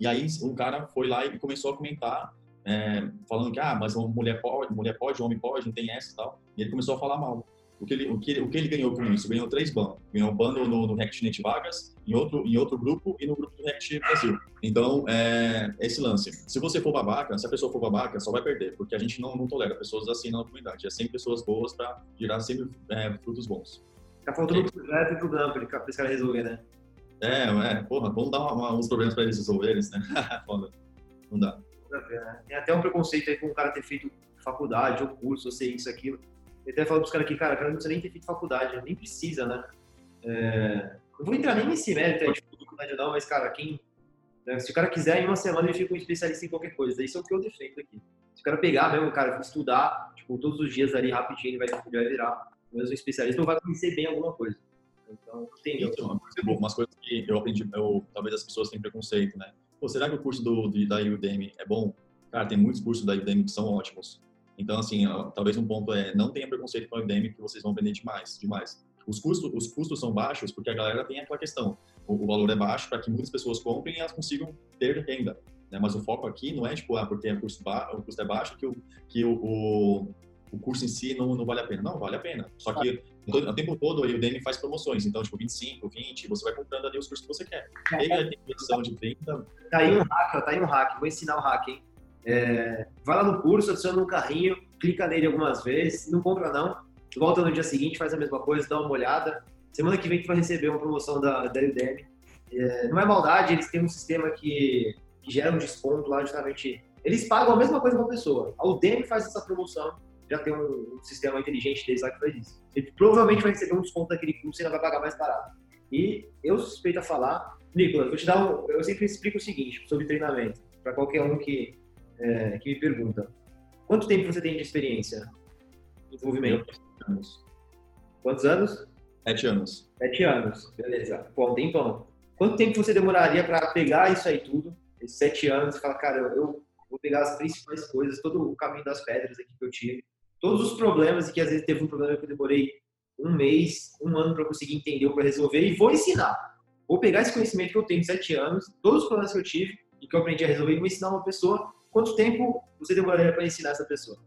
E aí, um cara foi lá e começou a comentar é, falando que, ah, mas mulher pode, mulher pode, homem pode, não tem essa e tal. E ele começou a falar mal o que ele, o que, o que ele ganhou com isso? Ganhou três bans. Ganhou um bando no, no ReactNet Vagas, em outro, em outro grupo e no grupo do React Brasil. Então, é, esse lance. Se você for babaca, se a pessoa for babaca, só vai perder, porque a gente não, não tolera pessoas assim na comunidade. É sempre pessoas boas para gerar sempre é, frutos bons. Tá faltando um projeto e problema para esse cara resolver, né? É, é, porra, vamos dar uma, uma, uns problemas para eles resolverem, né? Foda. Não dá. Tem até um preconceito aí com o cara ter feito faculdade ou curso, ou ser isso, aquilo. Eu até falo pros caras aqui, cara, cara não precisa nem ter feito faculdade, nem precisa, né? É, vou entrar nem nesse mérito aí de faculdade não, mas, cara, quem. Né, se o cara quiser, em uma semana ele fica um especialista em qualquer coisa. Isso é o que eu defendo aqui. Se o cara pegar mesmo, cara, estudar, tipo, todos os dias ali rapidinho, ele vai, ele vai virar mesmo um especialista ou vai conhecer bem alguma coisa. Então, tem então, umas coisas que eu aprendi, eu, talvez as pessoas tenham preconceito, né? Pô, será que o curso do, da Udemy é bom? Cara, tem muitos cursos da Udemy que são ótimos. Então, assim, talvez um ponto é não tenha preconceito com o Udemy que vocês vão vender demais, demais. Os custos, os custos são baixos porque a galera tem aquela questão. O, o valor é baixo para que muitas pessoas comprem e elas consigam ter renda. Né? Mas o foco aqui não é tipo, ah, porque o custo, o custo é baixo que, o, que o, o, o curso em si não, não vale a pena. Não, vale a pena. Só que o tempo todo o Udemy faz promoções. Então, tipo, 25, 20, você vai comprando ali os cursos que você quer. Ele é. tem de 30. Tá aí um hack, tá aí um hack. Vou ensinar o hack, hein? É, vai lá no curso, adiciona um carrinho, clica nele algumas vezes, não compra não, volta no dia seguinte, faz a mesma coisa, dá uma olhada. Semana que vem tu vai receber uma promoção da, da Udemy. É, não é maldade, eles têm um sistema que, que gera um desconto lá justamente. Eles pagam a mesma coisa para a pessoa. A Udemy faz essa promoção, já tem um, um, sistema inteligente deles lá que faz isso. Ele provavelmente vai receber um desconto daquele curso e ainda vai pagar mais barato. E eu suspeito a falar, Nicolas, vou te dar um, eu sempre explico o seguinte sobre treinamento, para qualquer um que é, que me pergunta: quanto tempo você tem de experiência em desenvolvimento? Anos. Quantos anos? Sete anos. Sete anos, beleza. Bom, tempão. Quanto tempo você demoraria para pegar isso aí tudo, esses sete anos, e falar, cara, eu vou pegar as principais coisas, todo o caminho das pedras aqui que eu tive, todos os problemas, e que às vezes teve um problema que eu demorei um mês, um ano para conseguir entender ou para resolver, e vou ensinar. Vou pegar esse conhecimento que eu tenho de sete anos, todos os problemas que eu tive, e que eu aprendi a resolver e vou ensinar uma pessoa, quanto tempo você demoraria para ensinar essa pessoa?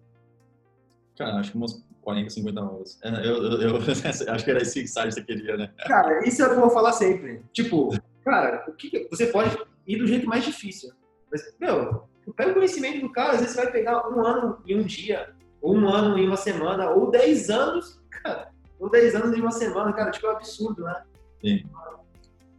Cara, acho que umas 40, 50 horas. É, eu, eu, eu acho que era esse insight que você queria, né? Cara, isso é o que eu vou falar sempre. Tipo, cara, o que você pode ir do jeito mais difícil. Mas, meu, pega o conhecimento do cara, às vezes você vai pegar um ano em um dia, ou um ano em uma semana, ou 10 anos, cara, ou 10 anos em uma semana, cara, tipo, é um absurdo, né? Sim.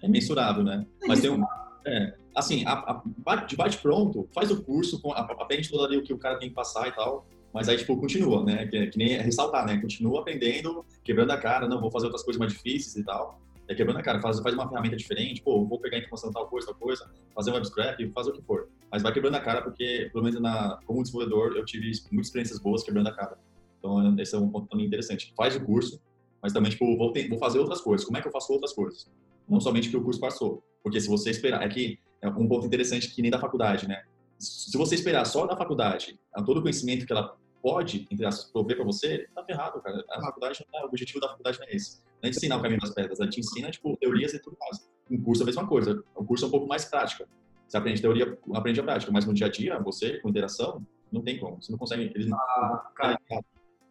É mensurável, né? É Mas tem um. É, assim, a, a, de bate pronto, faz o curso, aprende tudo ali o que o cara tem que passar e tal. Mas aí, tipo, continua, né? Que, que nem ressaltar, né? Continua aprendendo, quebrando a cara, não, vou fazer outras coisas mais difíceis e tal. É quebrando a cara, faz, faz uma ferramenta diferente, pô, vou pegar informação tal coisa, tal coisa, fazer um web scrap, fazer o que for. Mas vai quebrando a cara porque, pelo menos na, como desenvolvedor, eu tive muitas experiências boas quebrando a cara. Então, esse é um ponto também interessante. Faz o curso, mas também, tipo, vou, ter, vou fazer outras coisas. Como é que eu faço outras coisas? Não somente o que o curso passou. Porque se você esperar, é que é um ponto interessante que nem da faculdade, né? Se você esperar só da faculdade, todo o conhecimento que ela pode, entre aspas, prover para você, tá ferrado, cara. A faculdade, o objetivo da faculdade não é esse. Não é ensinar o caminho das pedras, ela te ensina, tipo, teorias e tudo mais. Um curso é a mesma coisa. O curso é um pouco mais prática. Você aprende teoria, aprende a prática, mas no dia a dia, você, com interação, não tem como. Você não consegue. Eles não... Ah, cara,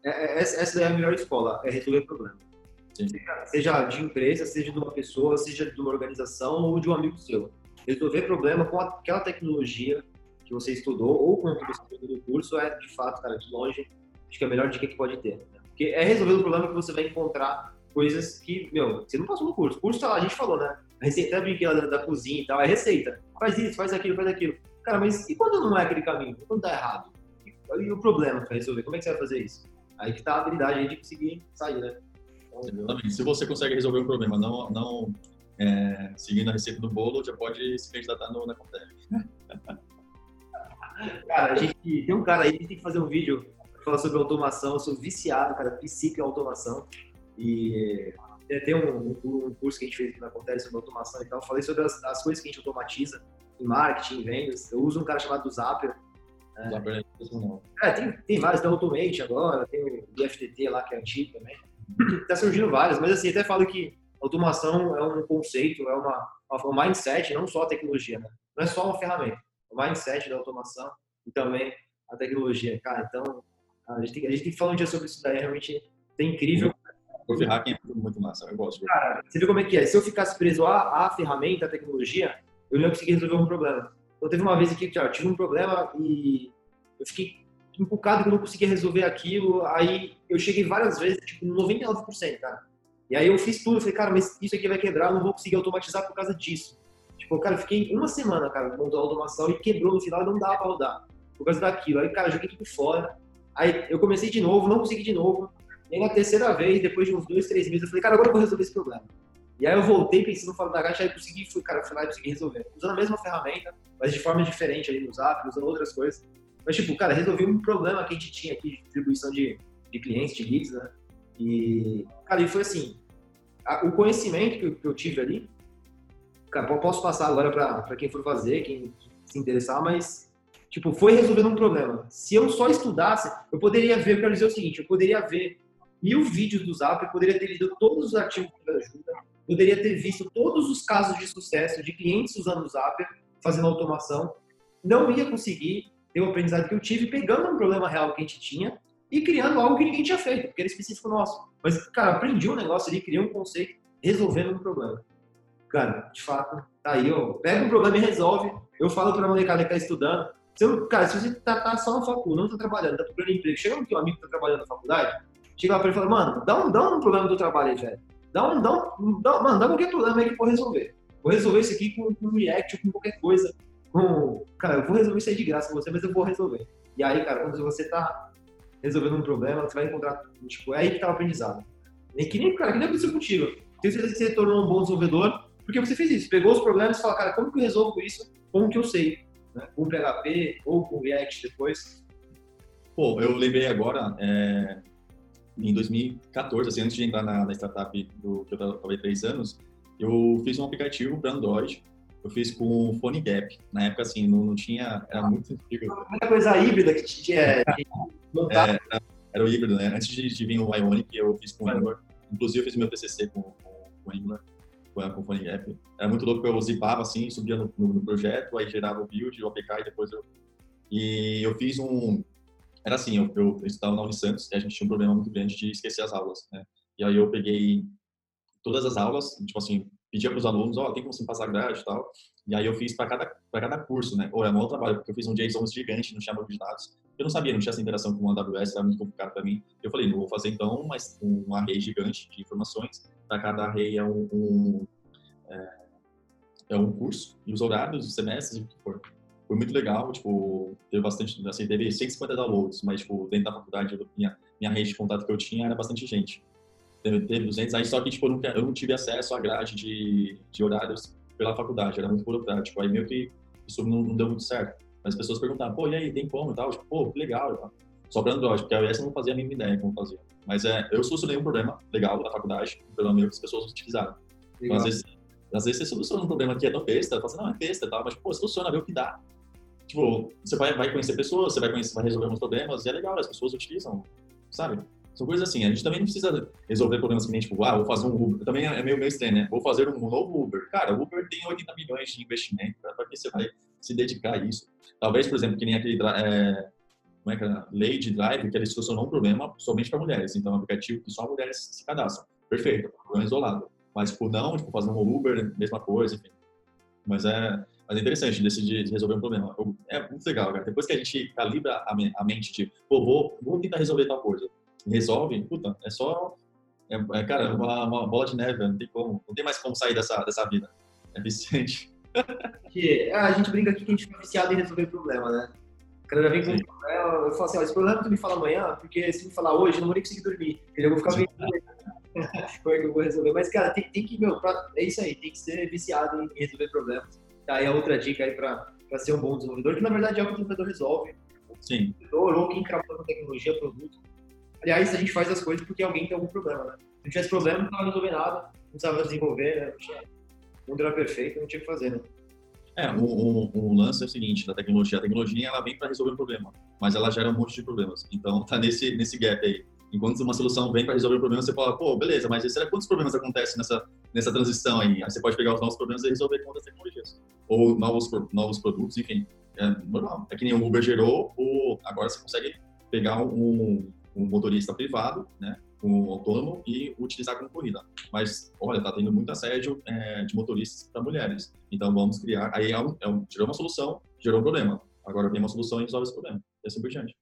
é, é, essa é a melhor escola, é resolver problema. Seja, seja de empresa, seja de uma pessoa, seja de uma organização ou de um amigo seu. Resolver problema com aquela tecnologia que você estudou ou com o que você estudou no curso é, de fato, cara, de longe, acho que é a melhor dica que pode ter. Né? Porque é resolver o problema que você vai encontrar coisas que, meu, você não passou no curso. O curso, tá a gente falou, né? A receita, até brinquei da, da cozinha e tal, é receita. Faz isso, faz aquilo, faz aquilo. Cara, mas e quando não é aquele caminho? Quando tá errado? E, e o problema para resolver? Como é que você vai fazer isso? Aí que tá a habilidade aí de conseguir sair, né? Então, Exatamente. Se você consegue resolver um problema, não, não é, seguindo a receita do bolo, já pode se candidatar no, na Contele. Cara, a gente tem um cara aí que tem que fazer um vídeo pra falar sobre automação. Eu sou viciado, cara, psico em automação. E tem um, um, curso que a gente fez na Acontece sobre automação e tal. Eu falei sobre as, as, coisas que a gente automatiza em marketing, em vendas. Eu uso um cara chamado Zapper. Zapper é, é, tem, tem vários, tem o Automate agora, tem o IFTT lá, que é antigo também. tá surgindo vários, mas assim, até falo que automação é um conceito, é uma, um mindset, não só a tecnologia, né? Não é só uma ferramenta o mindset da automação e também a tecnologia. Cara, então a gente tem, a gente tem que falar um dia sobre isso daí, realmente é incrível. O hacking é muito massa, eu gosto. Cara, você viu como é que é? Se eu ficasse preso à, à ferramenta, à tecnologia, eu não ia conseguir resolver um problema. Então teve uma vez aqui que eu tive um problema e eu fiquei empolgado que eu não conseguia resolver aquilo, aí eu cheguei várias vezes, tipo, 99%, cara. E aí eu fiz tudo, falei, cara, mas isso aqui vai quebrar, eu não vou conseguir automatizar por causa disso. Tipo, cara, fiquei uma semana, cara, montando a automação e quebrou no final e não dava pra rodar. Por causa daquilo. Aí, cara, joguei tudo fora. Aí eu comecei de novo, não consegui de novo. E aí, na terceira vez, depois de uns dois, três meses, eu falei, cara, agora eu vou resolver esse problema. E aí eu voltei pensando fora da caixa, aí consegui, fui, cara, lá e consegui resolver. Usando a mesma ferramenta, mas de forma diferente ali no Zap, usando outras coisas. Mas, tipo, cara, resolvi um problema que a gente tinha aqui de distribuição de, de clientes, de leads, né? E, cara, e foi assim, a, o conhecimento que que eu tive ali Cara, posso passar agora para quem for fazer, quem se interessar, mas tipo, foi resolvendo um problema. Se eu só estudasse, eu poderia ver, eu dizer o seguinte, eu poderia ver mil vídeos do Zap, eu poderia ter lido todos os artigos de ajuda, poderia ter visto todos os casos de sucesso de clientes usando o Zap, fazendo automação, não ia conseguir ter o aprendizado que eu tive pegando um problema real que a gente tinha e criando algo que ninguém tinha feito, porque era específico nosso. Mas, cara, aprendi um negócio ali, criei um conceito resolvendo um problema cara, de fato, tá aí, ó, pega um problema e resolve. Eu falo pra molecada que tá estudando, se eu, cara, se você tá, tá só na faculdade, não tá trabalhando, tá procurando emprego, chega um amigo que tá trabalhando na faculdade, chega lá pra ele e fala, mano, dá um, dá um problema do trabalho aí, velho. Dá um, dá um, dá, mano, dá qualquer problema aí que eu vou resolver. Vou resolver isso aqui com, com React, com qualquer coisa. Com, cara, eu vou resolver isso aí de graça com você, mas eu vou resolver. E aí, cara, quando você tá resolvendo um problema, você vai encontrar, tipo, é aí que tá o aprendizado. E que nem, cara, que nem aconteceu contigo. Tenho certeza que você se tornou um bom desenvolvedor, porque você fez isso, pegou os problemas e falou, cara, como que eu resolvo isso com o que eu sei? Né? Com PHP ou com React depois? Pô, eu lembrei agora, é, em 2014, assim, antes de entrar na, na startup do que eu trabalhei três anos, eu fiz um aplicativo para Android. Eu fiz com o Phone Gap. Na época, assim, não, não tinha. Era muito antigo. Coisa híbrida que tinha. É, era, era o híbrido, né? Antes de, de vir o Ionic, eu fiz com o Angular. Inclusive, eu fiz meu TCC com, com, com o Angular. com o Phone Gap. Era muito louco, eu zipava assim, subia no, no, no, projeto, aí gerava o build, o APK e depois eu... E eu fiz um... Era assim, eu, eu, eu estudava na Unisantos e a gente tinha um problema muito grande de esquecer as aulas, né? E aí eu peguei todas as aulas, tipo assim, pedia para os alunos, ó, oh, tem como você passar grade e tal. E aí eu fiz para cada, cada curso, né? Ou é um trabalho, porque eu fiz um JSON gigante no chama de dados. Eu não sabia, não tinha essa interação com o AWS, era muito complicado para mim. Eu falei, não vou fazer então mas um array gigante de informações. Para cada array é um, um é, é, um curso, e os horários, os semestres, o que for. Foi muito legal, tipo, teve bastante, assim, teve 150 downloads, mas, tipo, dentro da faculdade, minha, minha rede de contato que eu tinha era bastante gente. Teve, teve 200, aí só que, tipo, eu não, eu não tive acesso à grade de, de horários pela faculdade, era muito burocrático. Aí meio que isso não, não deu muito certo. Mas as pessoas perguntavam, pô, e aí, tem como e tal? Tipo, pô, que legal e tal. Só para Android, porque a iOS eu não fazia a mínima ideia como fazer. Mas é, eu solucionei um problema legal da faculdade, pelo menos que as pessoas utilizaram. Então, às vezes, às vezes você soluciona um problema que é tão besta, fala assim, não, é besta e tal, mas, pô, soluciona, vê o que dá. Tipo, você vai, vai conhecer pessoas, você vai, conhecer, vai resolver uns problemas, e é legal, as pessoas utilizam, sabe? São coisas assim. A gente também não precisa resolver problemas que nem, tipo, ah, vou fazer um Uber. Também é meio, meio estranho, né? Vou fazer um novo Uber. Cara, o Uber tem 80 milhões de investimento. Para que você vai se dedicar a isso? Talvez, por exemplo, que nem aquele é, como é que é? lei de drive, que ele solucionou um problema somente para mulheres. Então, é um aplicativo que só mulheres se cadastram. Perfeito, problema isolado. Mas, por não, tipo, fazer um Uber, mesma coisa, enfim. Mas é, mas é interessante decidir resolver um problema. É muito legal, cara. Depois que a gente calibra a mente de, pô, vou, vou tentar resolver tal coisa resolve, puta, é só. É, é, cara, uma, uma, bola de neve, não tem como. Não tem mais como sair dessa, dessa vida. É viciante. Que, a gente brinca aqui que a gente fica viciado em resolver problema, né? O cara já vem com um problema, eu falo assim, ó, esse problema tu me fala amanhã, porque se me falar hoje, eu não vou nem conseguir dormir. Eu vou ficar pensando como é que eu vou resolver. Mas, cara, tem, tem que, meu, pra, é isso aí, tem que ser viciado em resolver problemas. Tá aí a outra dica aí pra, pra ser um bom desenvolvedor, que na verdade é o que o desenvolvedor resolve. Sim. Ou quem trabalha tecnologia, produto, Aliás, a gente faz as coisas porque alguém tem algum problema, né? Se não tivesse problema, não precisava resolver nada, não precisava desenvolver, né? Mundo era perfeito, não tinha o que fazer, né? É, o, o, o, lance é o seguinte, da tecnologia, a tecnologia ela vem para resolver um problema, mas ela gera um monte de problemas. Então, tá nesse, nesse gap aí. Enquanto uma solução vem para resolver um problema, você fala, pô, beleza, mas será quantos problemas acontecem nessa, nessa transição aí? Aí você pode pegar os novos problemas e resolver com outras tecnologias. Ou novos, novos produtos, enfim. É normal. É que nem o Uber gerou, o, agora você consegue pegar um, um motorista privado, né, um autônomo e utilizar como corrida. Mas, olha, está tendo muito assédio é, de motoristas para mulheres. Então, vamos criar. Aí é um, é um, gerou uma solução, gerou um problema. Agora tem uma solução e resolve esse problema. E assim por diante.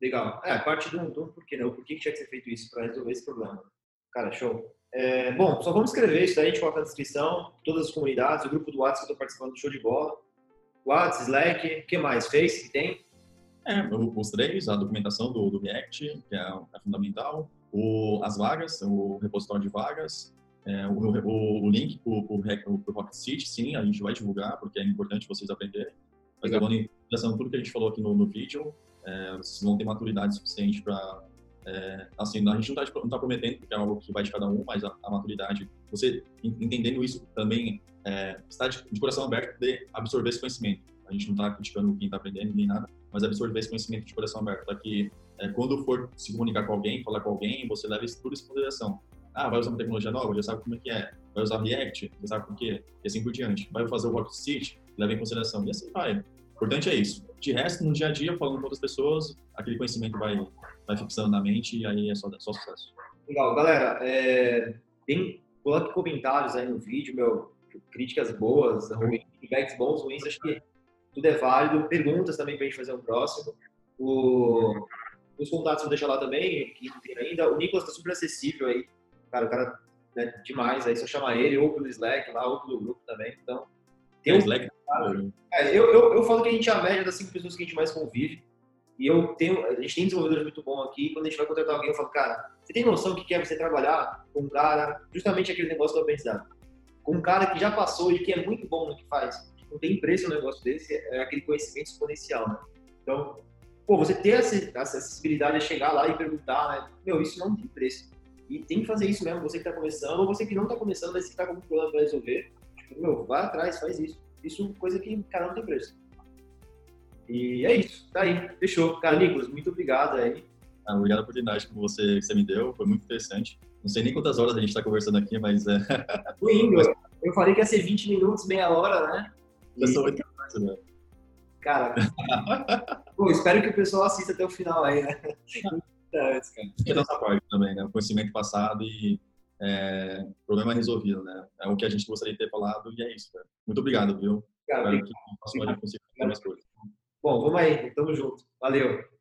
Legal. É, a parte do, do porquê, né? O porquê que tinha que ser feito isso para resolver esse problema. Cara, show. É, bom, só vamos escrever isso daí, a gente coloca na descrição, todas as comunidades, o grupo do WhatsApp que eu estou participando do show de bola. WhatsApp, Slack, o que mais? Face, tem? É, os três, a documentação do, do React, que é, é fundamental, o, as vagas, o repositório de vagas, é, o, o, o, link para o Rocket City, sim, a gente vai divulgar, porque é importante vocês aprenderem. Mas levando em consideração tudo que a gente falou aqui no, no vídeo, é, vocês vão ter maturidade suficiente para. É, assim, a gente não está tá prometendo, porque é algo que vai de cada um, mas a, a maturidade, você entendendo isso também, é, está de, de coração aberto poder absorver esse conhecimento. A gente não está criticando quem está aprendendo nem nada, mas absorver esse conhecimento de coração aberto, para que é, quando for se comunicar com alguém, falar com alguém, você leve isso tudo em consideração. Ah, vai usar uma tecnologia nova, já sabe como é que é. Vai usar React, já sabe o que é. E assim por diante. Vai fazer o Rocket City, leve em consideração. E assim vai. O importante é isso. De resto, no dia a dia, falando com outras pessoas, aquele conhecimento vai, vai fixando na mente e aí é só, só sucesso. Legal. Galera, é, tem, coloque comentários aí no vídeo, meu, críticas boas, ruins, feedbacks bons, ruins, acho que tudo é válido. Perguntas também para a gente fazer um próximo. O, os contatos vou deixar lá também, que não tem ainda. O Nicolas está super acessível aí. Cara, o cara é né, demais aí, só chamar ele, ou pelo Slack lá, ou pelo grupo também. Então, tem um... Slack. É, eu, eu, eu falo que a gente é a média das cinco pessoas que a gente mais convive. E eu tenho, a gente tem desenvolvedores muito bons aqui. Quando a gente vai contratar alguém, eu falo, cara, você tem noção que é você trabalhar com um cara, justamente aquele negócio do aprendizado, com um cara que já passou e que é muito bom no que faz não tem preço um negócio desse, é aquele conhecimento exponencial, né? Então, pô, você ter essa, essa acessibilidade de chegar lá e perguntar, né? Meu, isso não tem preço. E tem que fazer isso mesmo, você que está começando, ou você que não está começando, mas que está com um problema para resolver. Tipo, meu, vai atrás, faz isso. Isso é coisa que, cara, não tem preço. E é isso, tá aí, fechou. Cara, Nicolas, muito obrigado aí. Ah, obrigado pela oportunidade que você, que você me deu, foi muito interessante. Não sei nem quantas horas a gente está conversando aqui, mas é. Indo. Eu falei que ia ser 20 minutos, meia hora, né? Já são muita coisa, né? Cara, pô, espero que o pessoal assista até o final aí, né? Antes, cara. Porque é nossa parte também, né? O conhecimento passado e é, problema resolvido, né? É o que a gente gostaria de ter falado e é isso, cara. Muito obrigado, viu? Cara, Espero que consiga mais coisas. Bom, vamos aí. Tamo junto. Valeu.